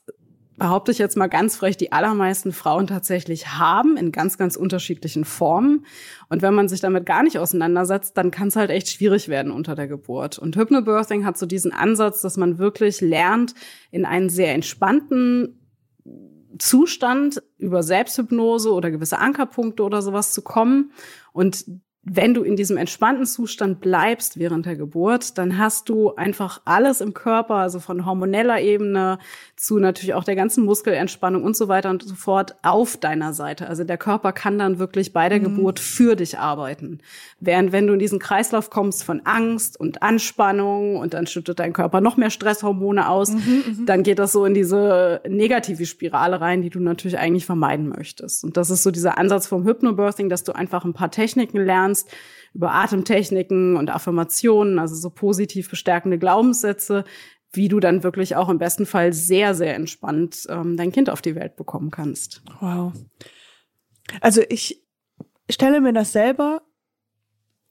behaupte ich jetzt mal ganz frech, die allermeisten Frauen tatsächlich haben in ganz, ganz unterschiedlichen Formen. Und wenn man sich damit gar nicht auseinandersetzt, dann kann es halt echt schwierig werden unter der Geburt. Und Hypnobirthing hat so diesen Ansatz, dass man wirklich lernt, in einen sehr entspannten Zustand über Selbsthypnose oder gewisse Ankerpunkte oder sowas zu kommen. Und wenn du in diesem entspannten Zustand bleibst während der Geburt, dann hast du einfach alles im Körper, also von hormoneller Ebene zu natürlich auch der ganzen Muskelentspannung und so weiter und so fort auf deiner Seite. Also der Körper kann dann wirklich bei der Geburt für dich arbeiten. Während wenn du in diesen Kreislauf kommst von Angst und Anspannung und dann schüttet dein Körper noch mehr Stresshormone aus, dann geht das so in diese negative Spirale rein, die du natürlich eigentlich vermeiden möchtest. Und das ist so dieser Ansatz vom Hypnobirthing, dass du einfach ein paar Techniken lernst, über Atemtechniken und Affirmationen, also so positiv bestärkende Glaubenssätze, wie du dann wirklich auch im besten Fall sehr, sehr entspannt ähm, dein Kind auf die Welt bekommen kannst. Wow. Also ich stelle mir das selber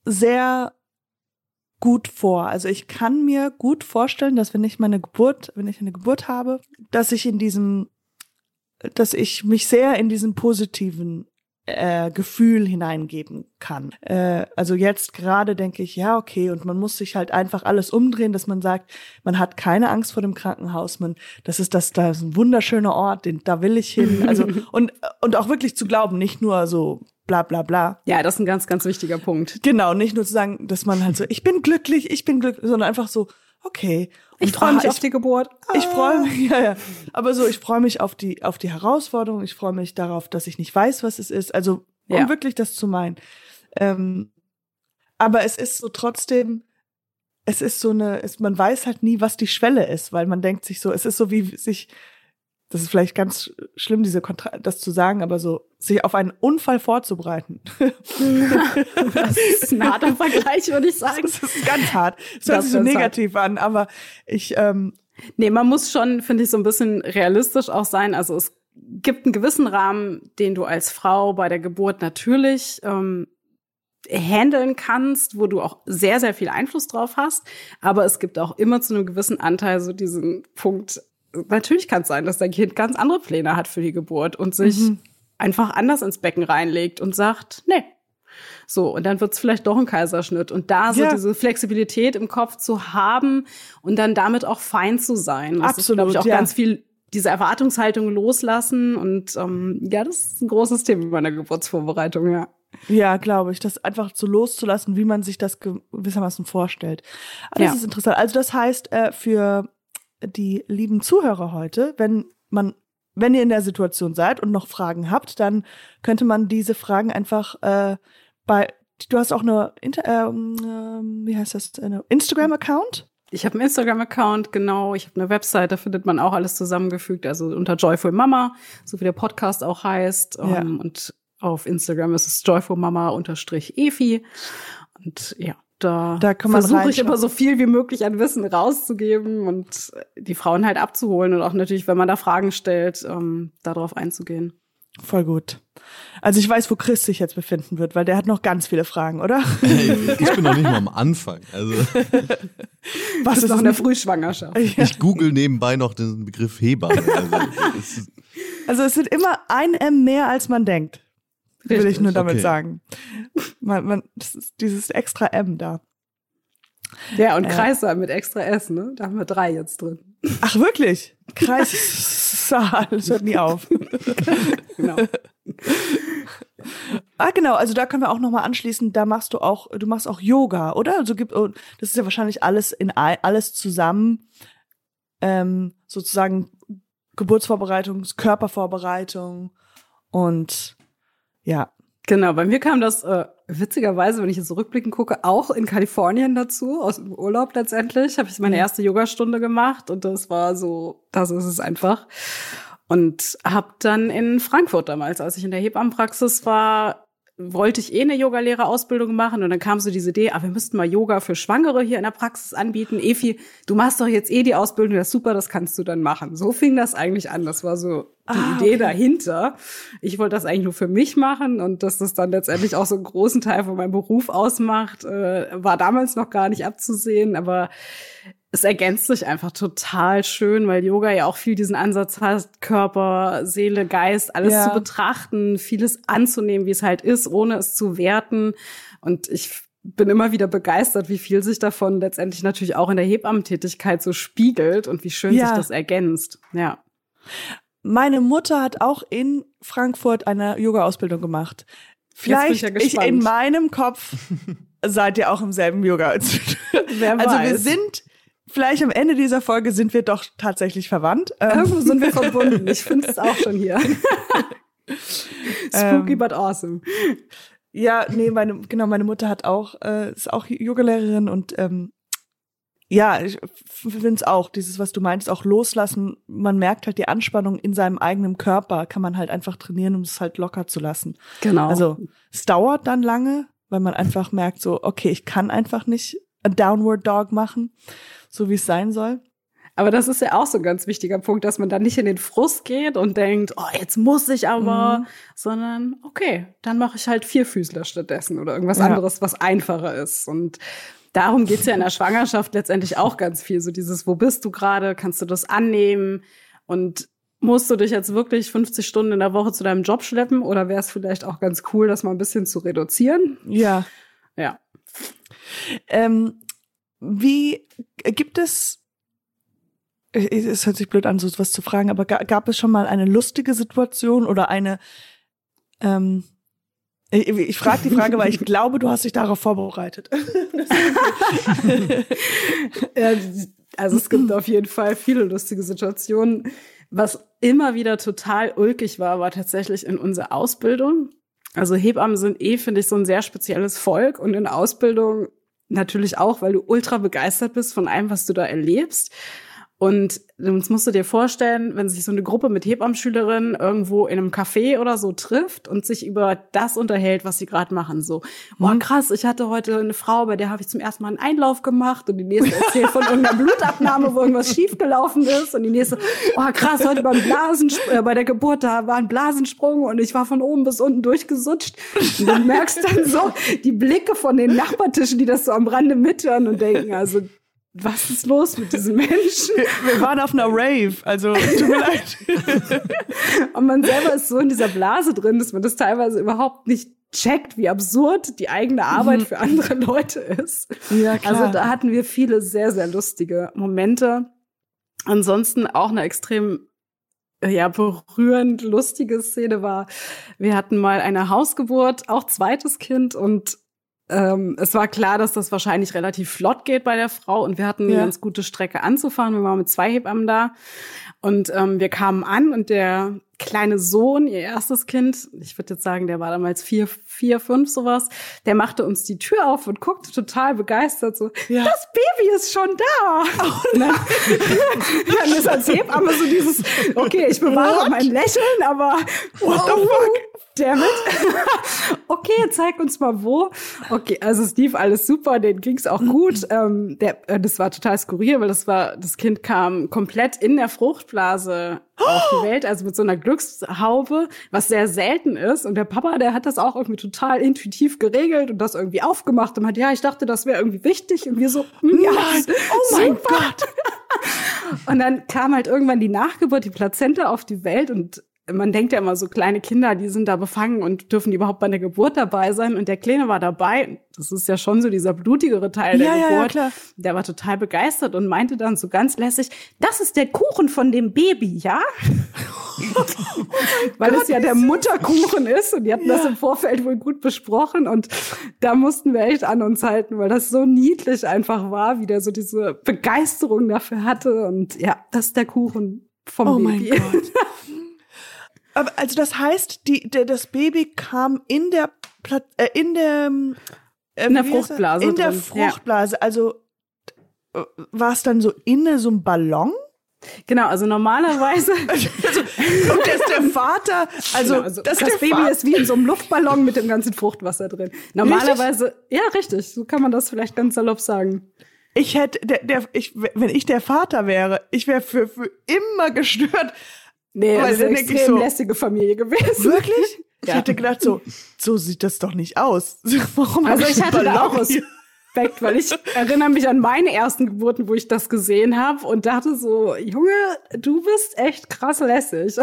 sehr gut vor. Also ich kann mir gut vorstellen, dass wenn ich meine Geburt, wenn ich eine Geburt habe, dass ich in diesem, dass ich mich sehr in diesen positiven äh, Gefühl hineingeben kann. Äh, also jetzt gerade denke ich, ja, okay, und man muss sich halt einfach alles umdrehen, dass man sagt, man hat keine Angst vor dem Krankenhaus, man, das ist das, da ist ein wunderschöner Ort, den, da will ich hin. Also, [laughs] und, und auch wirklich zu glauben, nicht nur so bla bla bla. Ja, das ist ein ganz, ganz wichtiger Punkt. Genau, nicht nur zu sagen, dass man halt so, ich bin glücklich, ich bin glücklich, sondern einfach so, okay. Ich Und, freue ah, mich ich, auf die Geburt. ich freue mich, [laughs] ja, ja. Aber so, ich freue mich auf die, auf die Herausforderung, ich freue mich darauf, dass ich nicht weiß, was es ist. Also, um Ja. wirklich das zu meinen. Ähm, aber es ist so trotzdem, es ist so eine, es, man weiß halt nie, was die Schwelle ist, weil man denkt sich so, es ist so wie sich, das ist vielleicht ganz schlimm, diese Kontra das zu sagen, aber so, sich auf einen Unfall vorzubereiten. [laughs] Das ist ein harter [laughs] Vergleich, würde ich sagen. Das ist ganz hart. Das hört sich so ist hart. negativ an, aber ich, ähm, Nee, man muss schon, finde ich, so ein bisschen realistisch auch sein. Also es gibt einen gewissen Rahmen, den du als Frau bei der Geburt natürlich ähm, handeln kannst, wo du auch sehr, sehr viel Einfluss drauf hast. Aber es gibt auch immer zu einem gewissen Anteil so diesen Punkt, natürlich kann es sein, dass dein Kind ganz andere Pläne hat für die Geburt und sich Mhm. einfach anders ins Becken reinlegt und sagt, nee. So, und dann wird es vielleicht doch ein Kaiserschnitt. Und da so Ja. diese Flexibilität im Kopf zu haben und dann damit auch fein zu sein. Das Absolut, glaube ich, auch ja. ganz viel diese Erwartungshaltung loslassen. Und ähm, ja, das ist ein großes Thema bei einer Geburtsvorbereitung, ja. ja, glaube ich, das einfach so loszulassen, wie man sich das gewissermaßen vorstellt. Aber Das Ja. ist interessant. Also das heißt, äh, für die lieben Zuhörer heute, wenn man, wenn ihr in der Situation seid und noch Fragen habt, dann könnte man diese Fragen einfach äh, bei, du hast auch eine, Inter, ähm, ähm, wie heißt das, eine Instagram-Account? Ich habe einen Instagram-Account, genau. Ich habe eine Website, da findet man auch alles zusammengefügt, also unter Joyful Mama, so wie der Podcast auch heißt. Ja. Ähm, und auf Instagram ist es joyfulmama-efi. Und ja, da, Da kann man versuche ich immer so viel wie möglich an Wissen rauszugeben und die Frauen halt abzuholen und auch natürlich, wenn man da Fragen stellt, ähm, darauf einzugehen. Voll gut. Also ich weiß, wo Chris sich jetzt befinden wird, weil der hat noch ganz viele Fragen, oder? [laughs] Hey, ich bin noch nicht mal am Anfang. Also [laughs] Was ist noch in der Frühschwangerschaft. ich google nebenbei noch den Begriff Hebamme. Also, Also es sind immer ein M mehr, als man denkt. Will ich nur damit okay. sagen. Man, man, das ist dieses extra M da. Ja, und Äh. Kreissaal mit extra S, ne? Da haben wir drei jetzt drin. Ach wirklich? Kreissaal, das hört nie auf. [laughs] Genau. Ah, genau, also da können wir auch nochmal anschließen, da machst du auch, du machst auch Yoga, oder? Also gibt, das ist ja wahrscheinlich alles in all- alles zusammen, ähm, sozusagen Geburtsvorbereitung, Körpervorbereitung und ja. Genau, bei mir kam das äh, witzigerweise, wenn ich jetzt zurückblickend gucke, auch in Kalifornien dazu, aus dem Urlaub letztendlich, habe ich meine erste Yogastunde gemacht und das war so, das ist es einfach. Und habe dann in Frankfurt damals, als ich in der Hebammenpraxis war, wollte ich eh eine Yogalehrerausbildung machen und dann kam so diese Idee, ah, wir müssten mal Yoga für Schwangere hier in der Praxis anbieten. Efi, du machst doch jetzt eh die Ausbildung, das ist super, das kannst du dann machen. So fing das eigentlich an. Das war so die Ah, Idee okay. dahinter. Ich wollte das eigentlich nur für mich machen und dass das dann letztendlich auch so einen großen Teil von meinem Beruf ausmacht, äh, war damals noch gar nicht abzusehen, aber es ergänzt sich einfach total schön, weil Yoga ja auch viel diesen Ansatz hat, Körper, Seele, Geist, alles Ja. zu betrachten, vieles anzunehmen, wie es halt ist, ohne es zu werten. Und ich bin immer wieder begeistert, wie viel sich davon letztendlich natürlich auch in der Hebammentätigkeit so spiegelt und wie schön Ja. sich das ergänzt. Ja. Meine Mutter hat auch in Frankfurt eine Yoga-Ausbildung gemacht. bin ich Vielleicht ja ich, in meinem Kopf [laughs] seid ihr auch im selben Yoga. Wer also wir weiß. sind vielleicht am Ende dieser Folge sind wir doch tatsächlich verwandt. Ähm, Irgendwo sind wir verbunden. Ich finde es [laughs] auch schon hier. [laughs] Spooky Ähm, but awesome. Ja, nee, meine, genau, meine Mutter hat auch, äh, ist auch Yogalehrerin und ähm, ja, ich finde es auch, dieses, was du meinst, auch loslassen. Man merkt halt die Anspannung in seinem eigenen Körper, kann man halt einfach trainieren, um es halt locker zu lassen. Genau. Also es dauert dann lange, weil man einfach merkt, so, okay, ich kann einfach nicht a Downward Dog machen, so wie es sein soll. Aber das ist ja auch so ein ganz wichtiger Punkt, dass man dann nicht in den Frust geht und denkt, oh, jetzt muss ich aber, Mhm. sondern okay, dann mache ich halt Vierfüßler stattdessen oder irgendwas Ja. anderes, was einfacher ist. Und darum geht's ja in der [laughs] Schwangerschaft letztendlich auch ganz viel. So dieses, wo bist du gerade? Kannst du das annehmen? Und musst du dich jetzt wirklich 50 Stunden in der Woche zu deinem Job schleppen? Oder wäre es vielleicht auch ganz cool, das mal ein bisschen zu reduzieren? Ja. Ja. Ähm, wie äh, gibt es äh, es hört sich blöd an, so was zu fragen, aber ga, gab es schon mal eine lustige Situation oder eine ähm, ich, ich frage die Frage, weil ich [laughs] glaube, du hast dich darauf vorbereitet. [laughs] [laughs] Also es gibt auf jeden Fall viele lustige Situationen. Was immer wieder total ulkig war, war tatsächlich in unserer Ausbildung. Also Hebammen sind eh, finde ich, so ein sehr spezielles Volk und in Ausbildung natürlich auch, weil du ultra begeistert bist von allem, was du da erlebst. Und das musst du dir vorstellen, wenn sich so eine Gruppe mit Hebammenschülerinnen irgendwo in einem Café oder so trifft und sich über das unterhält, was sie gerade machen. So, boah, krass, ich hatte heute eine Frau, bei der habe ich zum ersten Mal einen Einlauf gemacht und die nächste erzählt von irgendeiner Blutabnahme, wo irgendwas schiefgelaufen ist und die nächste, oh krass, heute beim Blasensp äh, bei der Geburt, da war ein Blasensprung und ich war von oben bis unten durchgesutscht. Und du merkst dann so die Blicke von den Nachbartischen, die das so am Rande mithören und denken, also was ist los mit diesen Menschen? Wir waren auf einer Rave, also tut mir [laughs] leid. Und man selber ist so in dieser Blase drin, dass man das teilweise überhaupt nicht checkt, wie absurd die eigene Arbeit für andere Leute ist. Ja, klar. Also da hatten wir viele sehr, sehr lustige Momente. Ansonsten auch eine extrem ja, berührend lustige Szene war, wir hatten mal eine Hausgeburt, auch zweites Kind und ähm, es war klar, dass das wahrscheinlich relativ flott geht bei der Frau und wir hatten eine Ja. ganz gute Strecke anzufahren. Wir waren mit zwei Hebammen da und ähm, wir kamen an und der kleine Sohn, ihr erstes Kind, ich würde jetzt sagen, der war damals vier, vier, fünf sowas, der machte uns die Tür auf und guckte total begeistert so, Ja. das Baby ist schon da. [laughs] Und dann, dann ist als Hebamme so dieses, okay, ich bewahre mein Lächeln, aber what the fuck? Damit. [laughs] okay, zeig uns mal wo. Okay, also lief alles super, denen ging's auch gut. Ähm, der, äh, das war total skurril, weil das war, das Kind kam komplett in der Fruchtblase auf die Welt, also mit so einer Glückshaube, was sehr selten ist. Und der Papa, der hat das auch irgendwie total intuitiv geregelt und das irgendwie aufgemacht und hat, ja, ich dachte, das wäre irgendwie wichtig. Und wir so, hm, ja, oh mein super. Gott. [laughs] Und dann kam halt irgendwann die Nachgeburt, die Plazenta auf die Welt und man denkt ja immer so, kleine Kinder, die sind da befangen und dürfen die überhaupt bei der Geburt dabei sein. Und der Kleine war dabei. Das ist ja schon so dieser blutigere Teil der Ja, ja, ja, Geburt. klar. Der war total begeistert und meinte dann so ganz lässig, das ist der Kuchen von dem Baby, ja? [laughs] Weil es ja der Mutterkuchen ist und die hatten das im Vorfeld wohl gut besprochen und da mussten wir echt an uns halten, weil das so niedlich einfach war, wie der so diese Begeisterung dafür hatte und ja, das ist der Kuchen vom Oh mein Baby. Gott. [laughs] Aber also das heißt, die, der, das Baby kam in der Pla äh, in der äh, In der? Fruchtblase In der drin, ja. Fruchtblase. Also äh, war es dann so inne so ein Ballon? Genau, also normalerweise. [laughs] Also, und der ist der Vater, also, Genau, also das, das, der Baby Vater. ist wie in so einem Luftballon mit dem ganzen Fruchtwasser drin. Normalerweise, ja, richtig, so kann man das vielleicht ganz salopp sagen. Ich hätte, der, der, ich, wenn ich der Vater wäre, ich wäre für, für immer gestört. Nee, Weil das ist dann eine extrem so- lästige Familie gewesen. Wirklich? [laughs] Ich Ja. hätte gedacht, so, so sieht das doch nicht aus. [laughs] Warum Also ich hatte da auch? Respekt, weil ich [laughs] erinnere mich an meine ersten Geburten, wo ich das gesehen habe und dachte so, Junge, du bist echt krass lässig.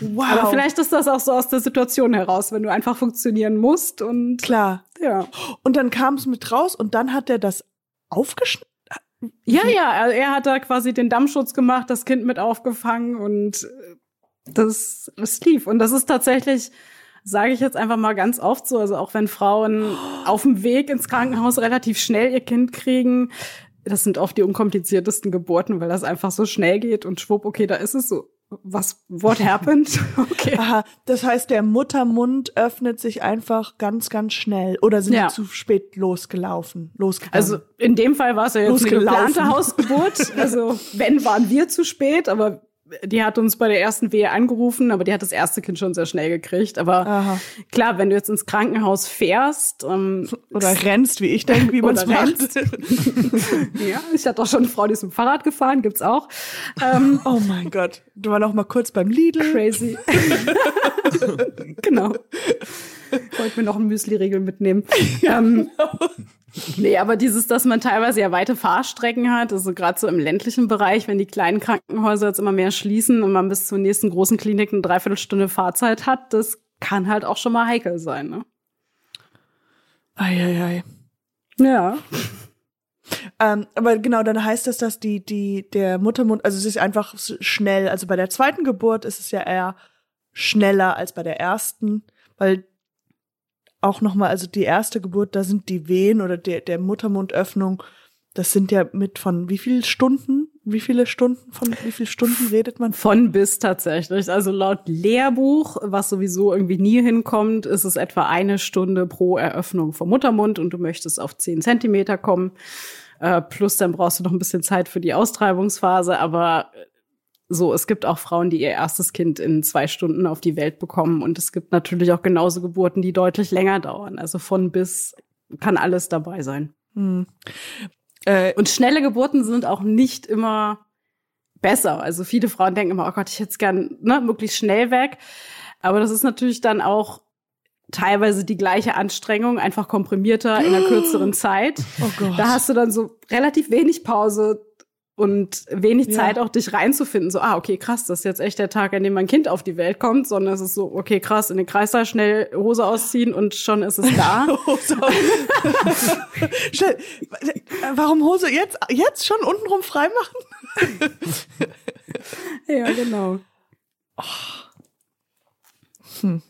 Wow. Aber vielleicht ist das auch so aus der Situation heraus, wenn du einfach funktionieren musst und Klar. ja. Und dann kam es mit raus und dann hat er das aufgeschnitten. Ja, ja, also er hat da quasi den Dammschutz gemacht, das Kind mit aufgefangen und äh, das, das lief. Und das ist tatsächlich, sage ich jetzt einfach mal ganz oft so, also auch wenn Frauen [gasps] auf dem Weg ins Krankenhaus relativ schnell ihr Kind kriegen, das sind oft die unkompliziertesten Geburten, weil das einfach so schnell geht und schwupp, okay, da ist es so. Was, what happened? [laughs] Okay. Aha, das heißt, der Muttermund öffnet sich einfach ganz, ganz schnell. Oder sind Ja. die zu spät losgelaufen? Losgegangen? Also in dem Fall war es ja jetzt eine geplante Hausgeburt. Also wenn, waren wir zu spät, aber die hat uns bei der ersten Wehe angerufen, aber die hat das erste Kind schon sehr schnell gekriegt. Aber Aha. klar, wenn du jetzt ins Krankenhaus fährst, ähm, [laughs] Oder rennst, wie ich denke, wie [laughs] man es macht. rennst. [laughs] ja, ich hatte auch schon eine Frau, die ist mit dem Fahrrad gefahren, gibt's auch. Ähm, Oh mein Gott. Du war noch mal kurz beim Lidl. crazy. genau. Wollte mir noch einen Müsli-Riegel mitnehmen. ähm, nee, aber dieses, dass man teilweise ja weite Fahrstrecken hat, also gerade so im ländlichen Bereich, wenn die kleinen Krankenhäuser jetzt immer mehr schließen und man bis zur nächsten großen Klinik eine Dreiviertelstunde Fahrzeit hat, das kann halt auch schon mal heikel sein, ne? Eieiei. Ja. Ähm, aber genau, dann heißt das, dass die, die, der Muttermund, also es ist einfach schnell. Also bei der zweiten Geburt ist es ja eher schneller als bei der ersten, weil auch nochmal, also die erste Geburt, da sind die Wehen oder der, der Muttermundöffnung, das sind ja mit von wie viel Stunden? Wie viele Stunden? Von wie viel Stunden redet man? Von bis tatsächlich. Also laut Lehrbuch, was sowieso irgendwie nie hinkommt, ist es etwa eine Stunde pro Eröffnung vom Muttermund und du möchtest auf zehn Zentimeter kommen. Äh, plus dann brauchst du noch ein bisschen Zeit für die Austreibungsphase. Aber so, es gibt auch Frauen, die ihr erstes Kind in zwei Stunden auf die Welt bekommen. Und es gibt natürlich auch genauso Geburten, die deutlich länger dauern. Also von bis kann alles dabei sein. Hm. Äh, Und schnelle Geburten sind auch nicht immer besser. Also viele Frauen denken immer, oh Gott, ich hätte es gern ne, möglichst schnell weg. Aber das ist natürlich dann auch teilweise die gleiche Anstrengung, einfach komprimierter in einer kürzeren [gasps] Zeit. oh Gott. Da hast du dann so relativ wenig Pause und wenig Ja. Zeit auch dich reinzufinden. So, ah, okay, krass, das ist jetzt echt der Tag, an dem mein Kind auf die Welt kommt, sondern es ist so, okay, krass, in den Kreissaal schnell Hose ausziehen und schon ist es da. [laughs] Hose. [laughs] Schnell. Warum Hose jetzt, jetzt schon untenrum freimachen? Ja, genau. Hm.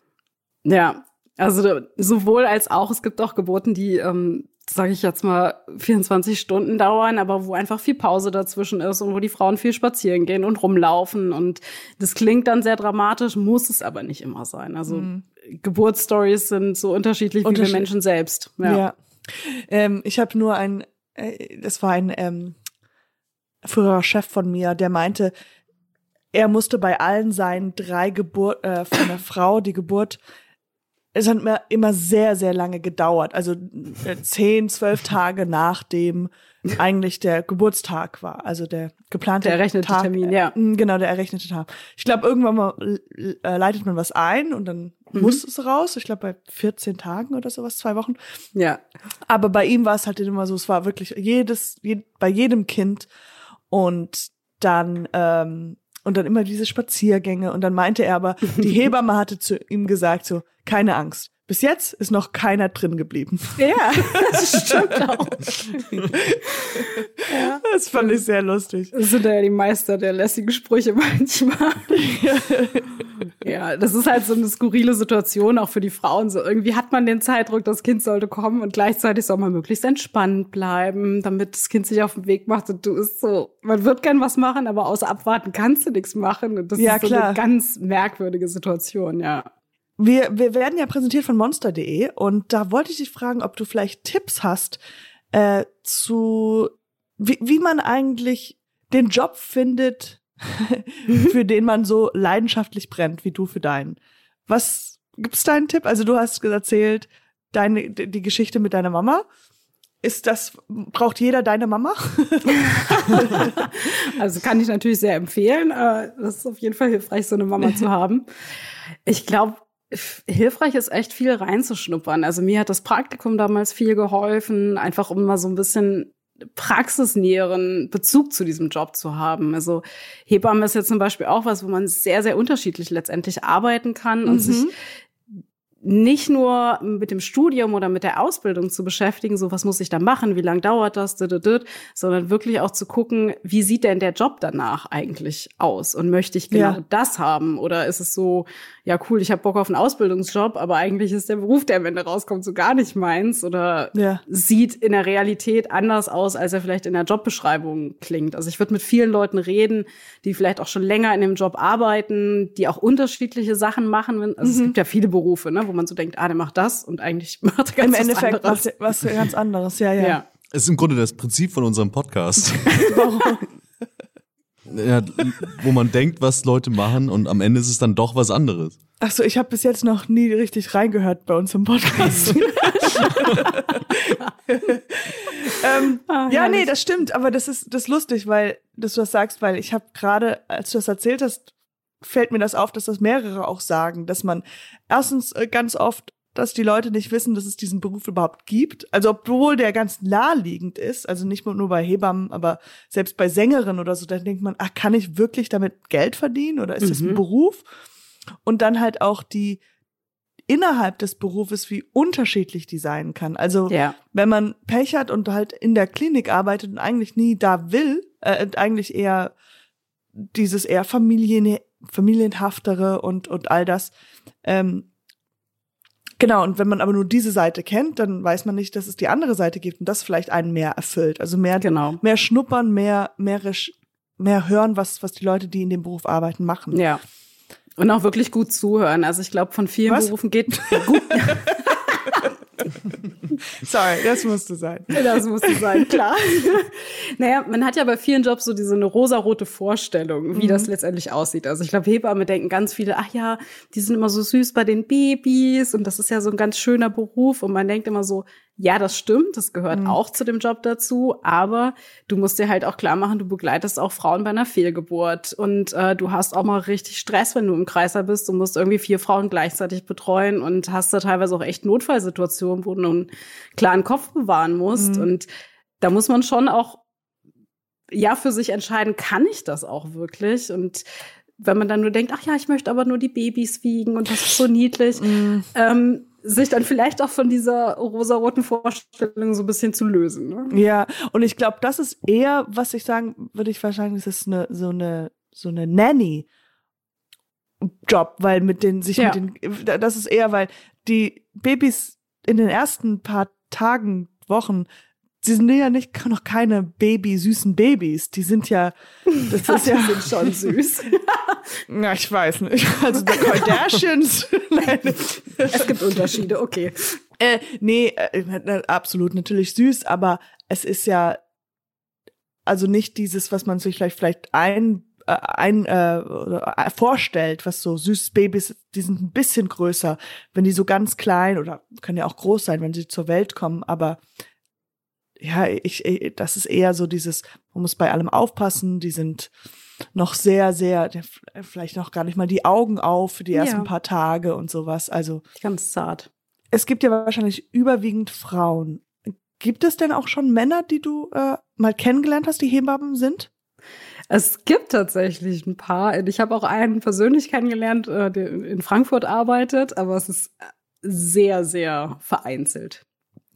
Ja, also sowohl als auch, es gibt auch Geburten, die, ähm, sage ich jetzt mal, 24 Stunden dauern, aber wo einfach viel Pause dazwischen ist und wo die Frauen viel spazieren gehen und rumlaufen. Und das klingt dann sehr dramatisch, muss es aber nicht immer sein. Also Geburtsstories sind so unterschiedlich wie wir Unterschied- Menschen selbst. Ja. Ähm, ich habe nur ein, äh, das war ein ähm, früherer Chef von mir, der meinte, er musste bei allen seinen drei Geburt äh, von der Frau die Geburt es hat mir immer sehr, sehr lange gedauert. Also äh, zehn, zwölf Tage nachdem eigentlich der Geburtstag war. Also der geplante Der errechnete Tag, Termin, ja. äh, Genau, der errechnete Tag. Ich glaube, irgendwann mal äh, leitet man was ein und dann Mhm. muss es raus. Ich glaube, bei 14 Tagen oder sowas, zwei Wochen. Ja. Aber bei ihm war es halt immer so, es war wirklich jedes, je, bei jedem Kind und dann, ähm, und dann immer diese Spaziergänge und dann meinte er aber, die [laughs] Hebamme hatte zu ihm gesagt so, keine Angst. Bis jetzt ist noch keiner drin geblieben. Ja, [laughs] das stimmt auch. Das fand ich sehr lustig. Das sind ja die Meister der lässigen Sprüche manchmal. ja, [laughs] das ist halt so eine skurrile Situation auch für die Frauen. So irgendwie hat man den Zeitdruck, das Kind sollte kommen und gleichzeitig soll man möglichst entspannt bleiben, damit das Kind sich auf den Weg macht. Und du ist so, man wird gern was machen, aber außer abwarten kannst du nichts machen. Und das Ja, ist so klar. eine ganz merkwürdige Situation, ja. Wir, wir werden ja präsentiert von monster.de und da wollte ich dich fragen, ob du vielleicht Tipps hast äh, zu, wie, wie man eigentlich den Job findet, [laughs] für den man so leidenschaftlich brennt, wie du für deinen. Was gibt's da einen Tipp? Also du hast erzählt, deine, die Geschichte mit deiner Mama. Ist das, braucht jeder deine Mama? [laughs] also kann ich natürlich sehr empfehlen. Äh, das ist auf jeden Fall hilfreich, so eine Mama zu haben. Ich glaube, hilfreich ist echt viel reinzuschnuppern. Also mir hat das Praktikum damals viel geholfen, einfach um mal so ein bisschen praxisnäheren Bezug zu diesem Job zu haben. Also Hebamme ist jetzt zum Beispiel auch was, wo man sehr, sehr unterschiedlich letztendlich arbeiten kann und mhm. sich nicht nur mit dem Studium oder mit der Ausbildung zu beschäftigen, so was muss ich da machen, wie lange dauert das, sondern wirklich auch zu gucken, wie sieht denn der Job danach eigentlich aus und möchte ich genau ja. das haben oder ist es so, ja cool, ich habe Bock auf einen Ausbildungsjob, aber eigentlich ist der Beruf, der am Ende rauskommt, so gar nicht meins oder ja. sieht in der Realität anders aus, als er vielleicht in der Jobbeschreibung klingt. Also ich würde mit vielen Leuten reden, die vielleicht auch schon länger in dem Job arbeiten, die auch unterschiedliche Sachen machen. Also mhm. es gibt ja viele Berufe, ne, wo man so denkt, ah, der macht das und eigentlich [laughs] macht er ganz Im Endeffekt was, was ganz anderes, ja, ja. ja. Es ist im Grunde das Prinzip von unserem Podcast. [laughs] Warum? Ja, wo man denkt, was Leute machen und am Ende ist es dann doch was anderes. Ach so, ich habe bis jetzt noch nie richtig reingehört bei uns im Podcast. [laughs] ähm, ah, ja, nee, das stimmt, aber das ist das ist lustig, weil dass du das sagst, weil ich habe gerade, als du das erzählt hast, fällt mir das auf, dass das mehrere auch sagen, dass man erstens äh, ganz oft dass die Leute nicht wissen, dass es diesen Beruf überhaupt gibt. Also obwohl der ganz naheliegend ist, also nicht nur bei Hebammen, aber selbst bei Sängerinnen oder so, da denkt man, ach, kann ich wirklich damit Geld verdienen oder ist mhm. das ein mhm. Beruf? Und dann halt auch die innerhalb des Berufes, wie unterschiedlich die sein kann. Also ja. wenn man Pech hat und halt in der Klinik arbeitet und eigentlich nie da will, äh, eigentlich eher dieses eher Familien, familienhaftere und und all das, ähm, Genau, und wenn man aber nur diese Seite kennt, dann weiß man nicht, dass es die andere Seite gibt und das vielleicht einen mehr erfüllt. Also mehr, genau. mehr schnuppern, mehr, mehr, mehr hören, was, was die Leute, die in dem Beruf arbeiten, machen. Ja. Und auch wirklich gut zuhören. Also ich glaube, von vielen was? Berufen geht gut. [laughs] Sorry, das musste sein. Das musste sein, klar. [laughs] naja, man hat ja bei vielen Jobs so diese eine rosarote Vorstellung, wie mhm. das letztendlich aussieht. Also ich glaube, Hebamme denken ganz viele, ach ja, die sind immer so süß bei den Babys und das ist ja so ein ganz schöner Beruf und man denkt immer so, ja, das stimmt, das gehört mhm. auch zu dem Job dazu, aber du musst dir halt auch klar machen, du begleitest auch Frauen bei einer Fehlgeburt und äh, du hast auch mal richtig Stress, wenn du im Kreiser bist. Du musst irgendwie vier Frauen gleichzeitig betreuen und hast da teilweise auch echt Notfallsituationen, wo du einen klaren Kopf bewahren musst. Mhm. Und da muss man schon auch ja für sich entscheiden, kann ich das auch wirklich? Und wenn man dann nur denkt, ach ja, ich möchte aber nur die Babys wiegen und das ist so niedlich, mm. ähm, sich dann vielleicht auch von dieser rosaroten Vorstellung so ein bisschen zu lösen. Ne? Ja, und ich glaube, das ist eher, was ich sagen würde, ich wahrscheinlich, das ist eine, so eine, so eine Nanny. Job, weil mit den sich ja. mit den das ist eher, weil die Babys in den ersten paar Tagen, Wochen sie sind ja nicht noch keine Baby süßen Babys, die sind ja das ist ja sind schon süß. [laughs] Na, ich weiß nicht. Also die Kardashians. [laughs] Nein. Es gibt Unterschiede, okay. Äh, nee, äh, absolut natürlich süß, aber es ist ja also nicht dieses, was man sich vielleicht vielleicht ein äh, ein äh, äh, vorstellt, was so süßes Babys, die sind ein bisschen größer, wenn die so ganz klein oder können ja auch groß sein, wenn sie zur Welt kommen, aber ja, ich, ich, das ist eher so dieses, man muss bei allem aufpassen, die sind noch sehr, sehr, vielleicht noch gar nicht mal die Augen auf für die ersten ja. paar Tage und sowas. Also ganz zart. Es gibt ja wahrscheinlich überwiegend Frauen. Gibt es denn auch schon Männer, die du äh, mal kennengelernt hast, die Hebammen sind? Es gibt tatsächlich ein paar. Ich habe auch einen persönlich kennengelernt, äh, der in Frankfurt arbeitet, aber es ist sehr, sehr vereinzelt.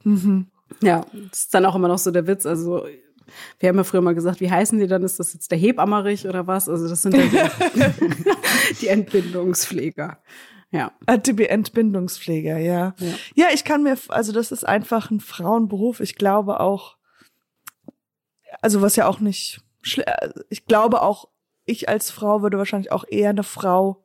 Mhm. Ja, das ist dann auch immer noch so der Witz. Also, wir haben ja früher mal gesagt, wie heißen die dann? Ist das jetzt der Hebammerich oder was? Also, das sind dann die, [laughs] die Entbindungspfleger. Ja. Die Entbindungspfleger, ja. ja. Ja, ich kann mir, also das ist einfach ein Frauenberuf. Ich glaube auch, also was ja auch nicht, ich glaube auch, ich als Frau würde wahrscheinlich auch eher eine Frau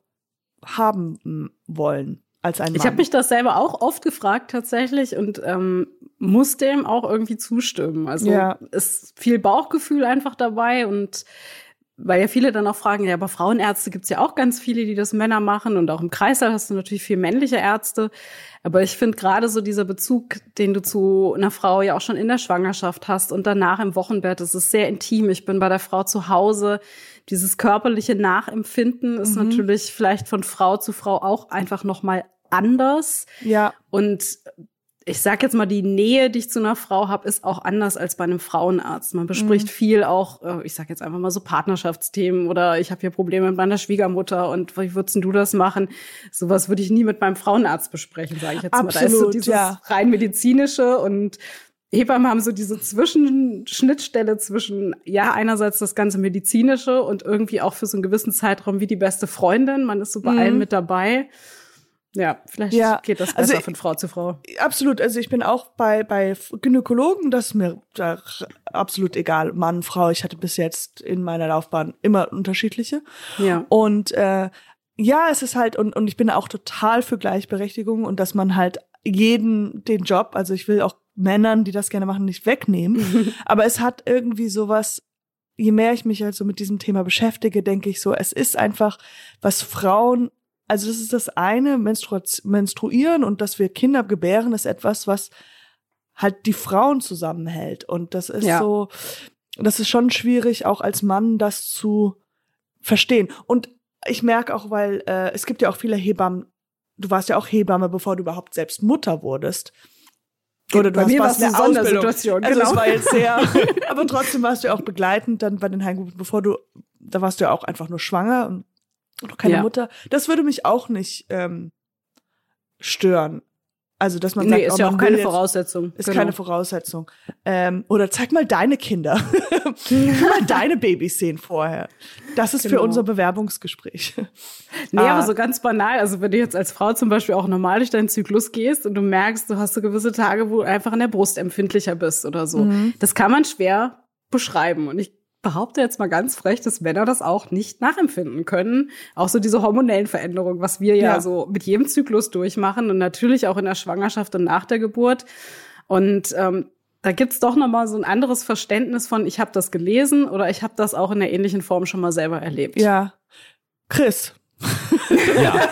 haben wollen als ein Mann. Ich habe mich das selber auch oft gefragt tatsächlich und ähm, muss dem auch irgendwie zustimmen. Also Ja. ist viel Bauchgefühl einfach dabei und weil ja viele dann auch fragen, ja, aber Frauenärzte gibt's ja auch ganz viele, die das Männer machen und auch im Kreißsaal hast du natürlich viel männliche Ärzte. Aber ich finde gerade so dieser Bezug, den du zu einer Frau ja auch schon in der Schwangerschaft hast und danach im Wochenbett, das ist sehr intim. Ich bin bei der Frau zu Hause. Dieses körperliche Nachempfinden ist Mhm. natürlich vielleicht von Frau zu Frau auch einfach noch mal anders. Ja, Und ich sag jetzt mal, die Nähe, die ich zu einer Frau habe, ist auch anders als bei einem Frauenarzt. Man bespricht viel auch, äh, ich sag jetzt einfach mal so Partnerschaftsthemen oder ich habe hier Probleme mit meiner Schwiegermutter und wie würdest du das machen? Sowas würde ich nie mit meinem Frauenarzt besprechen, sage ich jetzt mal. Da ist so Absolut, dieses ja. rein medizinische und Hebammen haben so diese Zwischenschnittstelle zwischen, ja, einerseits das ganze medizinische und irgendwie auch für so einen gewissen Zeitraum wie die beste Freundin. Man ist so bei allem mit dabei. Ja, vielleicht. Ja, geht das also besser ich- von Frau zu Frau. absolut. Also ich bin auch bei, bei Gynäkologen, das ist mir da absolut egal. Mann, Frau, ich hatte bis jetzt in meiner Laufbahn immer unterschiedliche. Ja. Und äh, ja, es ist halt, und, und ich bin auch total für Gleichberechtigung und dass man halt jeden den Job, also ich will auch Männern, die das gerne machen, nicht wegnehmen. [laughs] Aber es hat irgendwie sowas, je mehr ich mich halt so mit diesem Thema beschäftige, denke ich so, es ist einfach, was Frauen, also das ist das eine, Menstru Menstruieren und dass wir Kinder gebären, ist etwas, was halt die Frauen zusammenhält. Und das ist Ja. so, das ist schon schwierig, auch als Mann das zu verstehen. Und ich merke auch, weil äh, es gibt ja auch viele Hebammen, du warst ja auch Hebamme, bevor du überhaupt selbst Mutter wurdest. Oder du Bei hast mir warst war's in eine. Sondersituation, Also genau. es war jetzt sehr, [laughs] aber trotzdem warst du ja auch begleitend dann bei den Heimgeburten, bevor du, da warst du ja auch einfach nur schwanger und noch keine Ja. Mutter. Das würde mich auch nicht ähm, stören. Also, dass man sagt, Nee, ist oh, ja auch keine Voraussetzung. Ist Genau. keine Voraussetzung. Ähm, oder zeig mal deine Kinder. [laughs] Mal [laughs] deine Babys sehen vorher. Das ist für Genau. unser Bewerbungsgespräch. Nee, Ah. aber so ganz banal. Also wenn du jetzt als Frau zum Beispiel auch normal durch deinen Zyklus gehst und du merkst, du hast so gewisse Tage, wo du einfach in der Brust empfindlicher bist oder so. Mhm. Das kann man schwer beschreiben. Und ich behaupte jetzt mal ganz frech, dass Männer das auch nicht nachempfinden können. Auch so diese hormonellen Veränderungen, was wir ja, Ja. so mit jedem Zyklus durchmachen und natürlich auch in der Schwangerschaft und nach der Geburt. Und ähm, da gibt's doch noch mal so ein anderes Verständnis von, ich habe das gelesen oder ich habe das auch in der ähnlichen Form schon mal selber erlebt. Ja. Chris. Ja.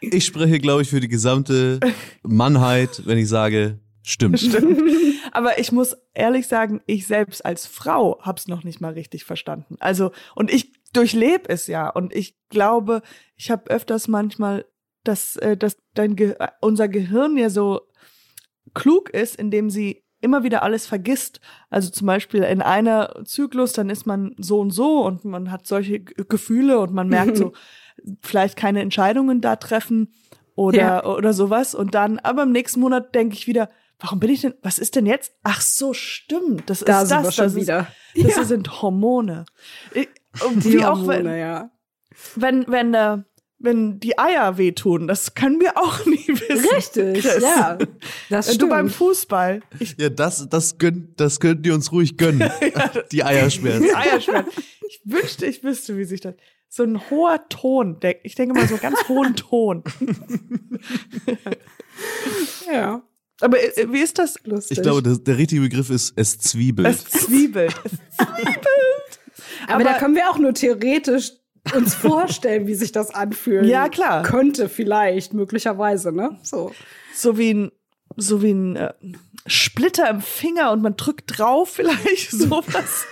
Ich spreche, glaube ich, für die gesamte Mannheit, wenn ich sage, stimmt. [laughs] Aber ich muss ehrlich sagen, ich selbst als Frau hab's noch nicht mal richtig verstanden. Also, und ich durchlebe es ja. Und ich glaube, ich habe öfters manchmal, dass, äh, dass dein Ge äh, unser Gehirn ja so klug ist, indem sie immer wieder alles vergisst. Also zum Beispiel in einer Zyklus, dann ist man so und so und man hat solche Gefühle und man merkt so, [laughs] vielleicht keine Entscheidungen da treffen oder, Ja. oder sowas. Und dann, aber im nächsten Monat denke ich wieder, warum bin ich denn, was ist denn jetzt? Ach so, stimmt. Das Da ist sind das. wir schon das wieder. Ist, das Ja. sind Hormone. Ich, und Die wie auch Hormone, wenn, ja. wenn, wenn, äh, wenn die Eier wehtun, das können wir auch [laughs] nie wissen. Richtig, Chris. ja. Das Wenn du beim stimmt. Fußball, ich, Ja, das, das könnt, das könnt ihr uns ruhig gönnen. [laughs] [laughs] Die Eierschmerzen. die Eierschmerzen. Ich wünschte, ich wüsste, wie sich das. So ein hoher Ton. Ich denke mal so einen ganz hohen Ton. Ja, Aber äh, wie ist das? lustig. Ich glaube, das, der richtige Begriff ist, es zwiebelt. Es zwiebelt. [laughs] Es aber, aber- da können wir auch nur theoretisch uns vorstellen, wie sich das anfühlen Ja, klar. könnte, vielleicht, möglicherweise, ne? So. so wie ein, so wie ein äh, Splitter im Finger und man drückt drauf vielleicht [laughs] sowas.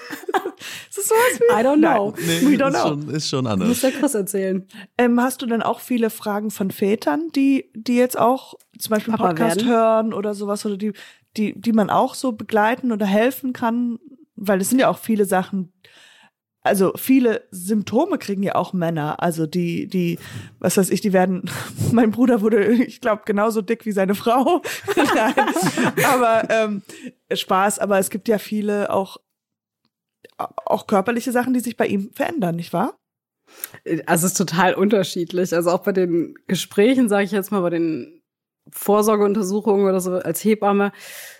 ist das sowas wie? I don't know. Nein, we don't ist, know. schon, ist schon Muss anders. der Chris erzählen. Ähm, hast du denn auch viele Fragen von Vätern, die, die jetzt auch zum Beispiel einen Papa Podcast werden? hören oder sowas oder die, die, die man auch so begleiten oder helfen kann? Weil es sind ja auch viele Sachen, also viele Symptome kriegen ja auch Männer. Also die, die, was weiß ich, die werden, [laughs] mein Bruder wurde, ich glaube, genauso dick wie seine Frau. [laughs] Nein, aber ähm, Spaß, aber es gibt ja viele auch, auch körperliche Sachen, die sich bei ihm verändern, nicht wahr? Also es ist total unterschiedlich. Also auch bei den Gesprächen, sage ich jetzt mal, bei den Vorsorgeuntersuchungen oder so als Hebamme,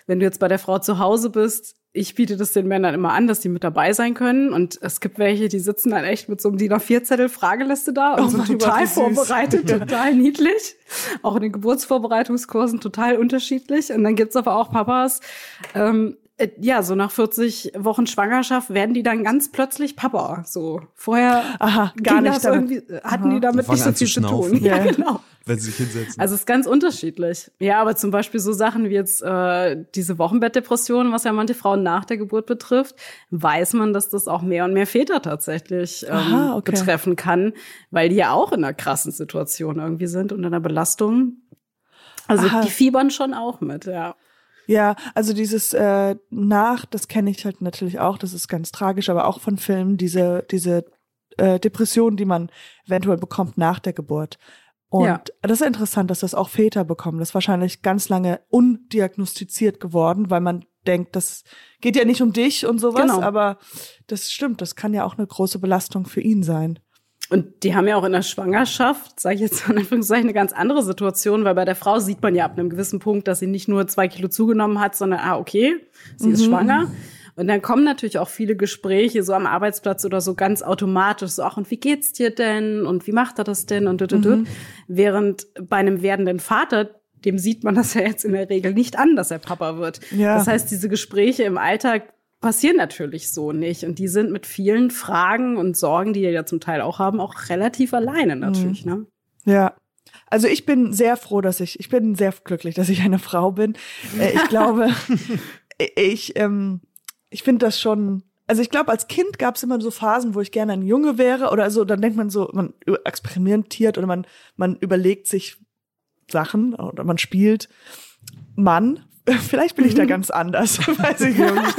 wenn du jetzt bei der Frau zu Hause bist, ich biete das den Männern immer an, dass die mit dabei sein können. Und es gibt welche, die sitzen dann echt mit so einem DIN A4-Zettel Frageliste da und Oh sind total vorbereitet, [laughs] total niedlich. Auch in den Geburtsvorbereitungskursen total unterschiedlich. Und dann gibt's aber auch Papas, ähm, äh, ja, so nach 40 Wochen Schwangerschaft werden die dann ganz plötzlich Papa. So vorher Aha, gar nicht damit. irgendwie, hatten die damit nicht so an zu viel zu tun. [laughs] Ja. genau. Wenn sie sich hinsetzen. Also es ist ganz unterschiedlich. Ja, aber zum Beispiel so Sachen wie jetzt äh, diese Wochenbettdepression, was ja manche Frauen nach der Geburt betrifft, weiß man, dass das auch mehr und mehr Väter tatsächlich ähm, Aha, okay. betreffen kann, weil die ja auch in einer krassen Situation irgendwie sind und in einer Belastung. Also Aha. die fiebern schon auch mit, ja. Ja, also dieses äh, nach, das kenne ich halt natürlich auch, das ist ganz tragisch, aber auch von Filmen, diese, diese äh, Depression, die man eventuell bekommt nach der Geburt. Und Ja. das ist interessant, dass das auch Väter bekommen. Das ist wahrscheinlich ganz lange undiagnostiziert geworden, weil man denkt, das geht ja nicht um dich und sowas, Genau. aber das stimmt, das kann ja auch eine große Belastung für ihn sein. Und die haben ja auch in der Schwangerschaft, sage ich jetzt in Anführungszeichen, eine ganz andere Situation, weil bei der Frau sieht man ja ab einem gewissen Punkt, dass sie nicht nur zwei Kilo zugenommen hat, sondern, ah, okay, sie ist schwanger. Und dann kommen natürlich auch viele Gespräche so am Arbeitsplatz oder so ganz automatisch, so, ach, und wie geht's dir denn? Und wie macht er das denn? Und dut, dut, dut. Während bei einem werdenden Vater, dem sieht man das ja jetzt in der Regel nicht an, dass er Papa wird. Ja. Das heißt, diese Gespräche im Alltag passieren natürlich so nicht. Und die sind mit vielen Fragen und Sorgen, die die ja zum Teil auch haben, auch relativ alleine natürlich. Ne? Ja. Also ich bin sehr froh, dass ich, ich bin sehr glücklich, dass ich eine Frau bin. Äh, ich [laughs] glaube, ich, ähm, ich finde das schon, also ich glaube, als Kind gab es immer so Phasen, wo ich gerne ein Junge wäre oder so, dann denkt man so, man experimentiert oder man, man überlegt sich Sachen oder man spielt Mann. Vielleicht bin ich da ganz anders, [laughs] weiß ich nicht.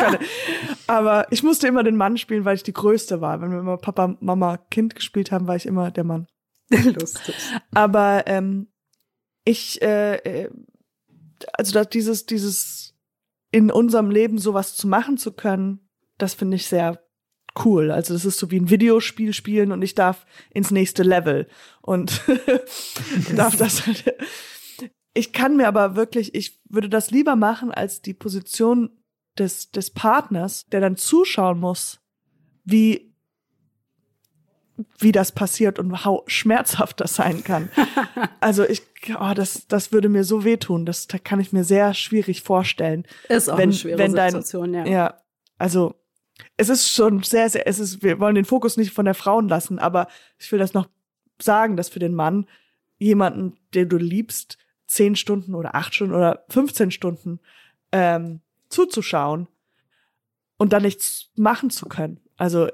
Aber ich musste immer den Mann spielen, weil ich die Größte war. Wenn wir immer Papa, Mama, Kind gespielt haben, war ich immer der Mann. [laughs] Lustig. Aber ähm, ich, äh, äh, also da dieses, dieses in unserem Leben sowas zu machen zu können, das finde ich sehr cool. Also das ist so wie ein Videospiel spielen und ich darf ins nächste Level und [laughs] darf das. halt- Ich kann mir aber wirklich, ich würde das lieber machen als die Position des des Partners, der dann zuschauen muss, wie wie das passiert und how schmerzhaft das sein kann. [laughs] Also ich, oh, das, das würde mir so wehtun. Das da kann ich mir sehr schwierig vorstellen. Ist auch wenn, eine schwere wenn dein, Situation, ja. ja. Also es ist schon sehr, sehr, es ist, wir wollen den Fokus nicht von der Frauen lassen, aber ich will das noch sagen, dass für den Mann jemanden, den du liebst, zehn Stunden oder acht Stunden oder 15 Stunden ähm, zuzuschauen und dann nichts machen zu können. Also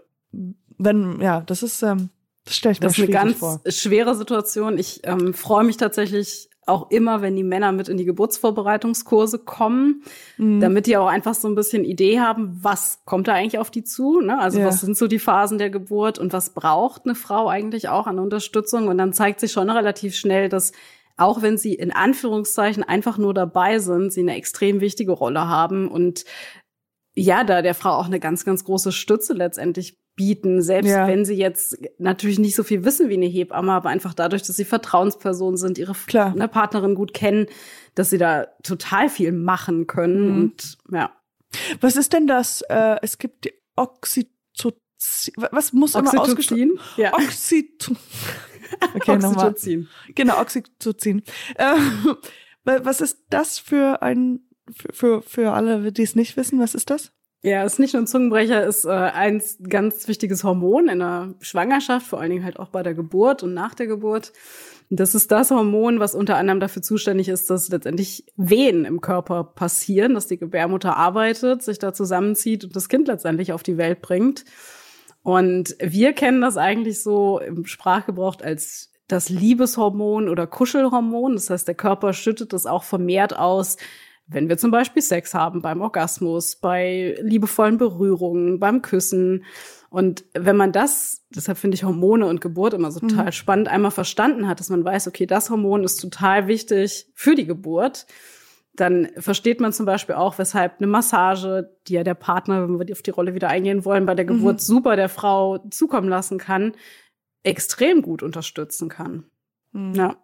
wenn, ja, das ist, ähm, das stelle ich mir Das ist eine schwierig ganz vor. schwere Situation. Ich ähm, freue mich tatsächlich auch immer, wenn die Männer mit in die Geburtsvorbereitungskurse kommen, Mhm. damit die auch einfach so ein bisschen Idee haben, was kommt da eigentlich auf die zu. Ne? Also Ja. was sind so die Phasen der Geburt und was braucht eine Frau eigentlich auch an Unterstützung? Und dann zeigt sich schon relativ schnell, dass auch wenn sie in Anführungszeichen einfach nur dabei sind, sie eine extrem wichtige Rolle haben und ja, da der Frau auch eine ganz, ganz große Stütze letztendlich bieten, selbst Ja. wenn sie jetzt natürlich nicht so viel wissen wie eine Hebamme, aber einfach dadurch, dass sie Vertrauenspersonen sind, ihre ne, Partnerin gut kennen, dass sie da total viel machen können Mhm. und ja. Was ist denn das? Äh, es gibt die Oxytocin. Was muss immer? Oxytocin? Ja. Oxytocin. [laughs] Okay. Oxytocin. Genau, Oxytocin. Ähm, wa- was ist das für ein, für, für, für alle, die es nicht wissen, was ist das? Ja, ist nicht nur ein Zungenbrecher, ist äh, ein ganz wichtiges Hormon in der Schwangerschaft, vor allen Dingen halt auch bei der Geburt und nach der Geburt. Und das ist das Hormon, was unter anderem dafür zuständig ist, dass letztendlich Wehen im Körper passieren, dass die Gebärmutter arbeitet, sich da zusammenzieht und das Kind letztendlich auf die Welt bringt. Und wir kennen das eigentlich so im Sprachgebrauch als das Liebeshormon oder Kuschelhormon. Das heißt, der Körper schüttet das auch vermehrt aus, wenn wir zum Beispiel Sex haben, beim Orgasmus, bei liebevollen Berührungen, beim Küssen. Und wenn man das, deshalb finde ich Hormone und Geburt immer so total spannend, einmal verstanden hat, dass man weiß, okay, das Hormon ist total wichtig für die Geburt, dann versteht man zum Beispiel auch, weshalb eine Massage, die ja der Partner, wenn wir auf die Rolle wieder eingehen wollen, bei der Geburt super der Frau zukommen lassen kann, extrem gut unterstützen kann. Ja.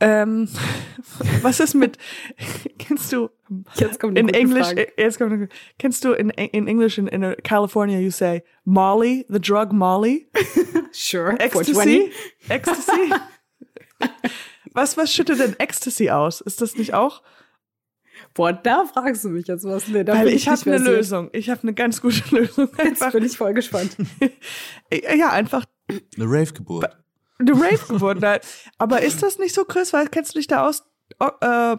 Ähm, was ist mit, kennst du, Jetzt kommt in English, Frage. jetzt kommt, eine- kennst du in, in English in, in California you say Molly, the drug Molly? [laughs] Sure. Ecstasy? Ecstasy? [laughs] was, was schüttet denn Ecstasy aus? Ist das nicht auch? Boah, da fragst du mich jetzt was. Nee, da Weil bin ich habe eine versiert. Lösung. Ich habe eine ganz gute [laughs] Lösung. Jetzt Einfach, bin ich voll gespannt. [laughs] ja, einfach Eine Rave-Geburt. eine Rave-Geburt. Nein. Aber ist das nicht so, Chris? Weil kennst du dich da aus? Oh, äh,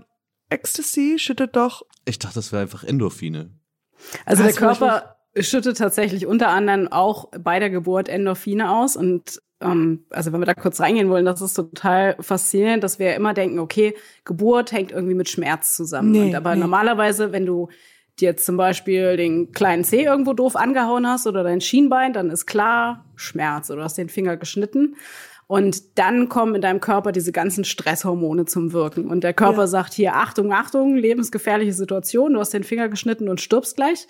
Ecstasy schüttet doch. Ich dachte, das wäre einfach Endorphine. Also Was der Körper schüttet tatsächlich unter anderem auch bei der Geburt Endorphine aus und ähm, also wenn wir da kurz reingehen wollen, das ist total faszinierend, dass wir ja immer denken, okay, Geburt hängt irgendwie mit Schmerz zusammen. Nee, und aber nee. normalerweise, wenn du dir jetzt zum Beispiel den kleinen Zeh irgendwo doof angehauen hast oder dein Schienbein, dann ist klar Schmerz oder du hast den Finger geschnitten. Und dann kommen in deinem Körper diese ganzen Stresshormone zum Wirken. Und der Körper Ja. sagt hier, Achtung, Achtung, lebensgefährliche Situation, du hast den Finger geschnitten und stirbst gleich.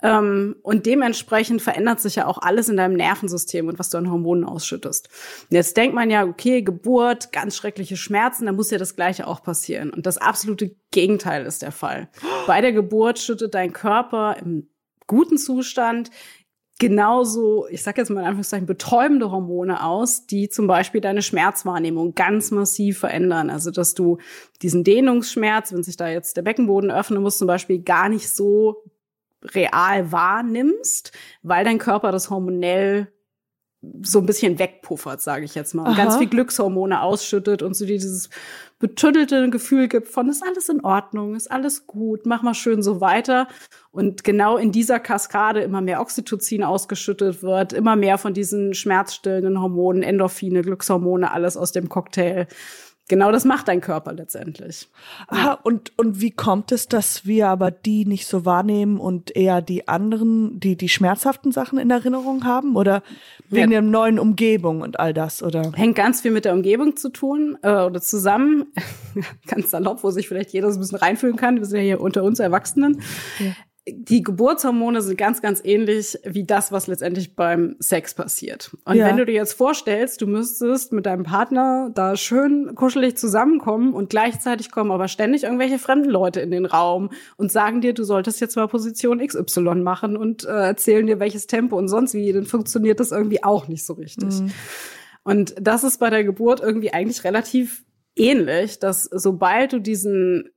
Ähm, und dementsprechend verändert sich ja auch alles in deinem Nervensystem und was du an Hormonen ausschüttest. Und jetzt denkt man ja, okay, Geburt, ganz schreckliche Schmerzen, da muss ja das Gleiche auch passieren. Und das absolute Gegenteil ist der Fall. Bei der Geburt schüttet dein Körper im guten Zustand genauso, ich sag jetzt mal in Anführungszeichen, betäubende Hormone aus, die zum Beispiel deine Schmerzwahrnehmung ganz massiv verändern. Also, dass du diesen Dehnungsschmerz, wenn sich da jetzt der Beckenboden öffnen muss, zum Beispiel gar nicht so real wahrnimmst, weil dein Körper das hormonell so ein bisschen wegpuffert, sage ich jetzt mal. Und Aha. ganz viel Glückshormone ausschüttet und so dir dieses betüttelte Gefühl gibt von, ist alles in Ordnung, ist alles gut, mach mal schön so weiter. Und genau in dieser Kaskade immer mehr Oxytocin ausgeschüttet wird, immer mehr von diesen schmerzstillenden Hormonen, Endorphine, Glückshormone, alles aus dem Cocktail. Genau das macht dein Körper letztendlich. Aha, und, und wie kommt es, dass wir aber die nicht so wahrnehmen und eher die anderen, die, die schmerzhaften Sachen in Erinnerung haben? Oder wegen Ja. der neuen Umgebung und all das, oder? Hängt ganz viel mit der Umgebung zu tun äh, oder zusammen. [laughs] ganz salopp, wo sich vielleicht jeder so ein bisschen reinfühlen kann. Wir sind ja hier unter uns Erwachsenen. Die Geburtshormone sind ganz, ganz ähnlich wie das, was letztendlich beim Sex passiert. Und Ja. wenn du dir jetzt vorstellst, du müsstest mit deinem Partner da schön kuschelig zusammenkommen und gleichzeitig kommen aber ständig irgendwelche fremden Leute in den Raum und sagen dir, du solltest jetzt mal Position XY machen und äh, erzählen dir, welches Tempo und sonst wie, dann funktioniert das irgendwie auch nicht so richtig. Und das ist bei der Geburt irgendwie eigentlich relativ ähnlich, dass sobald du diesen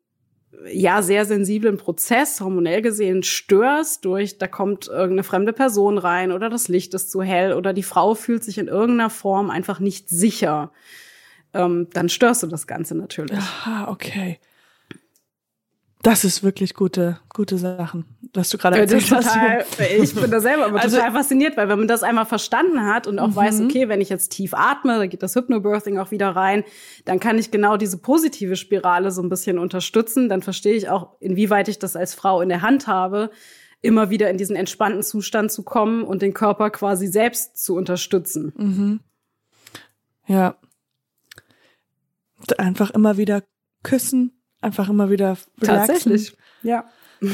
ja sehr sensiblen Prozess hormonell gesehen störst durch da kommt irgendeine fremde Person rein oder das Licht ist zu hell oder die Frau fühlt sich in irgendeiner Form einfach nicht sicher, ähm, dann störst du das Ganze natürlich. Aha, okay. Das ist wirklich gute, gute Sachen, dass du gerade erzählt hast. ich bin da selber aber Also- total fasziniert, weil wenn man das einmal verstanden hat und auch weiß, okay, wenn ich jetzt tief atme, da geht das Hypnobirthing auch wieder rein, dann kann ich genau diese positive Spirale so ein bisschen unterstützen. Dann verstehe ich auch, inwieweit ich das als Frau in der Hand habe, immer wieder in diesen entspannten Zustand zu kommen und den Körper quasi selbst zu unterstützen. Mhm. Ja. Einfach immer wieder küssen, einfach immer wieder relaxen. Tatsächlich. Ja. [laughs]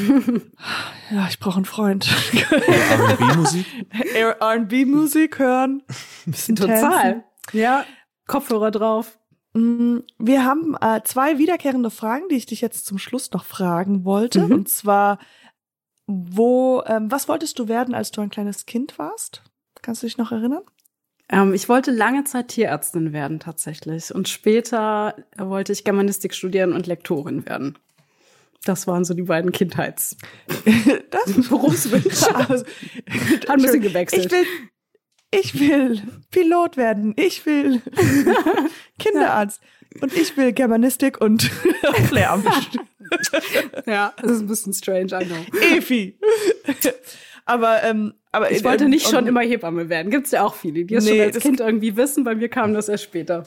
Ja, ich brauche einen Freund. R&B-Musik? [laughs] R&B-Musik hören. Bisschen tanzen. Total. Ja. Kopfhörer drauf. Mm, Wir haben äh, zwei wiederkehrende Fragen, die ich dich jetzt zum Schluss noch fragen wollte. Mhm. Und zwar, wo, ähm, was wolltest du werden, als du ein kleines Kind warst? Kannst du dich noch erinnern? Ähm, ich wollte lange Zeit Tierärztin werden tatsächlich. Und später wollte ich Germanistik studieren und Lektorin werden. Das waren so die beiden Kindheits. [laughs] Das [laughs] Berufswünsche. [laughs] Also, Hat ein bisschen gewechselt. Ich will, ich will Pilot werden. Ich will Kinderarzt. Und ich will Germanistik und Lehramt. Ja, das ist ein bisschen strange, I know. Efi. aber, ähm, aber Ich wollte ähm, nicht schon und- immer Hebamme werden. Gibt's ja auch viele, die es Nee, schon als das- Kind irgendwie wissen. Bei mir kam das erst später.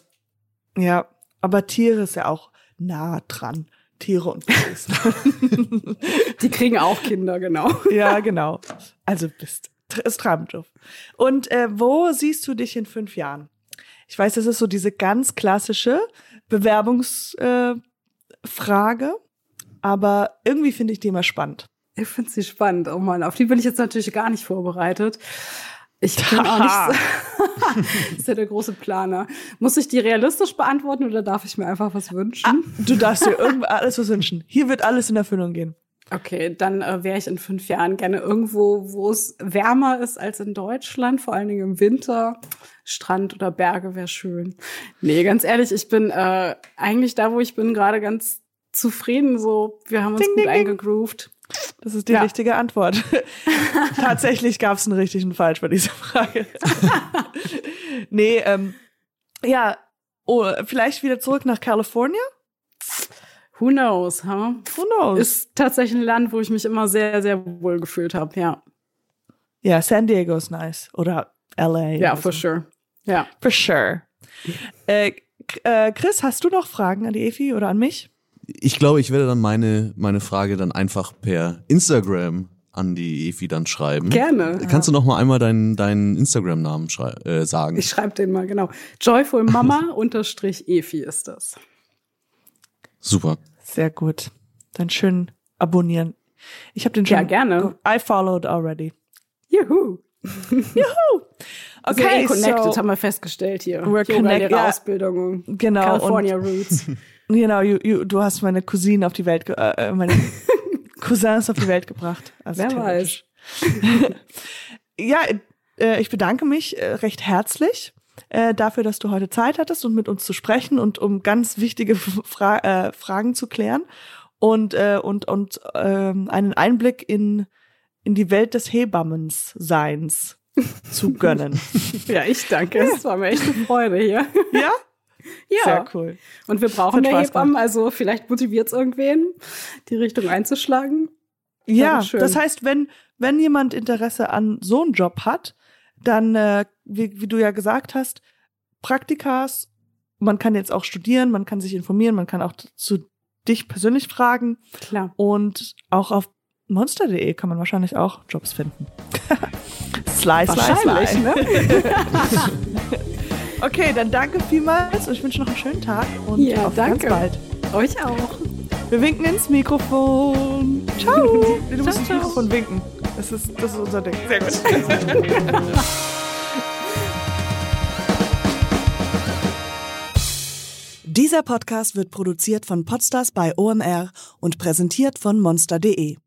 Ja, aber Tiere ist ja auch nah dran. Tiere und Babys. [laughs] Die kriegen auch Kinder, genau. [laughs] ja, genau. Also bist ist Traumjob. Und äh, wo siehst du dich in fünf Jahren? Ich weiß, das ist so diese ganz klassische Bewerbungsfrage, äh, aber irgendwie finde ich die immer spannend. Ich finde sie spannend. Oh Mann, auf die bin ich jetzt natürlich gar nicht vorbereitet. Ich bin auch nicht [laughs] so. [laughs] ist ja der große Planer. Muss ich die realistisch beantworten oder darf ich mir einfach was wünschen? Ah, du darfst dir irgendwo [laughs] alles was wünschen. Hier wird alles in Erfüllung gehen. Okay, dann äh, wäre ich in fünf Jahren gerne irgendwo, wo es wärmer ist als in Deutschland, vor allen Dingen im Winter. Strand oder Berge wäre schön. Nee, ganz ehrlich, ich bin äh, eigentlich da, wo ich bin, gerade ganz zufrieden. So, wir haben uns Ding, gut ding, ding. eingegroovt. Das ist die Ja. richtige Antwort. [laughs] Tatsächlich gab es einen richtigen Falsch bei dieser Frage. [laughs] nee, ähm, ja, oh, vielleicht wieder zurück nach California? Who knows, huh? Who knows? Ist tatsächlich ein Land, wo ich mich immer sehr, sehr wohl gefühlt habe. Ja, ja, San Diego ist nice. Oder LA. ja, for so. sure. Ja. For sure. Äh, äh, Chris, hast du noch Fragen an die Efi oder an mich? Ich glaube, ich werde dann meine, meine Frage dann einfach per Instagram an die Efi dann schreiben. Gerne. Kannst du noch mal einmal deinen, deinen Instagram-Namen äh, sagen? Ich schreibe den mal genau. Joyful Mama [laughs] unterstrich Efi ist das. Super. Sehr gut. Dann schön abonnieren. Ich habe den schon. Ja, gerne. I followed already. Juhu. Juhu. [laughs] Okay, Okay, connected so haben wir festgestellt hier. We're Yoga, connect- Lehre, ja. Ausbildung. Genau, California Roots. [laughs] Genau, you, you, du hast meine Cousine auf die Welt, ge äh, meine [laughs] Cousins auf die Welt gebracht. Also Wer theoretisch. [laughs] Ja, äh, ich bedanke mich äh, recht herzlich äh, dafür, dass du heute Zeit hattest, um mit uns zu sprechen und um ganz wichtige Fra äh, Fragen zu klären und äh, und und ähm, einen Einblick in in die Welt des Hebammens-Seins zu gönnen. [laughs] Ja, ich danke. Es war mir echt eine Freude hier. ja, [laughs] Ja. sehr cool. Und wir brauchen mehr Hebammen, also vielleicht motiviert es irgendwen, die Richtung einzuschlagen. Ja, das heißt, wenn, wenn jemand Interesse an so einem Job hat, dann, äh, wie, wie du ja gesagt hast, Praktikas, man kann jetzt auch studieren, man kann sich informieren, man kann auch zu dich persönlich fragen Klar. und auch auf monster.de kann man wahrscheinlich auch Jobs finden. sly, sly, sly. ne? [laughs] Okay, dann danke vielmals und ich wünsche noch einen schönen Tag und Ja, auf danke. ganz bald. Euch auch. Wir winken ins Mikrofon. Ciao. [laughs] Du musst Ciao, ins ciao. Mikrofon winken. Das ist, das ist unser Ding. Sehr gut. [laughs] Dieser Podcast wird produziert von Podstars bei OMR und präsentiert von monster.de.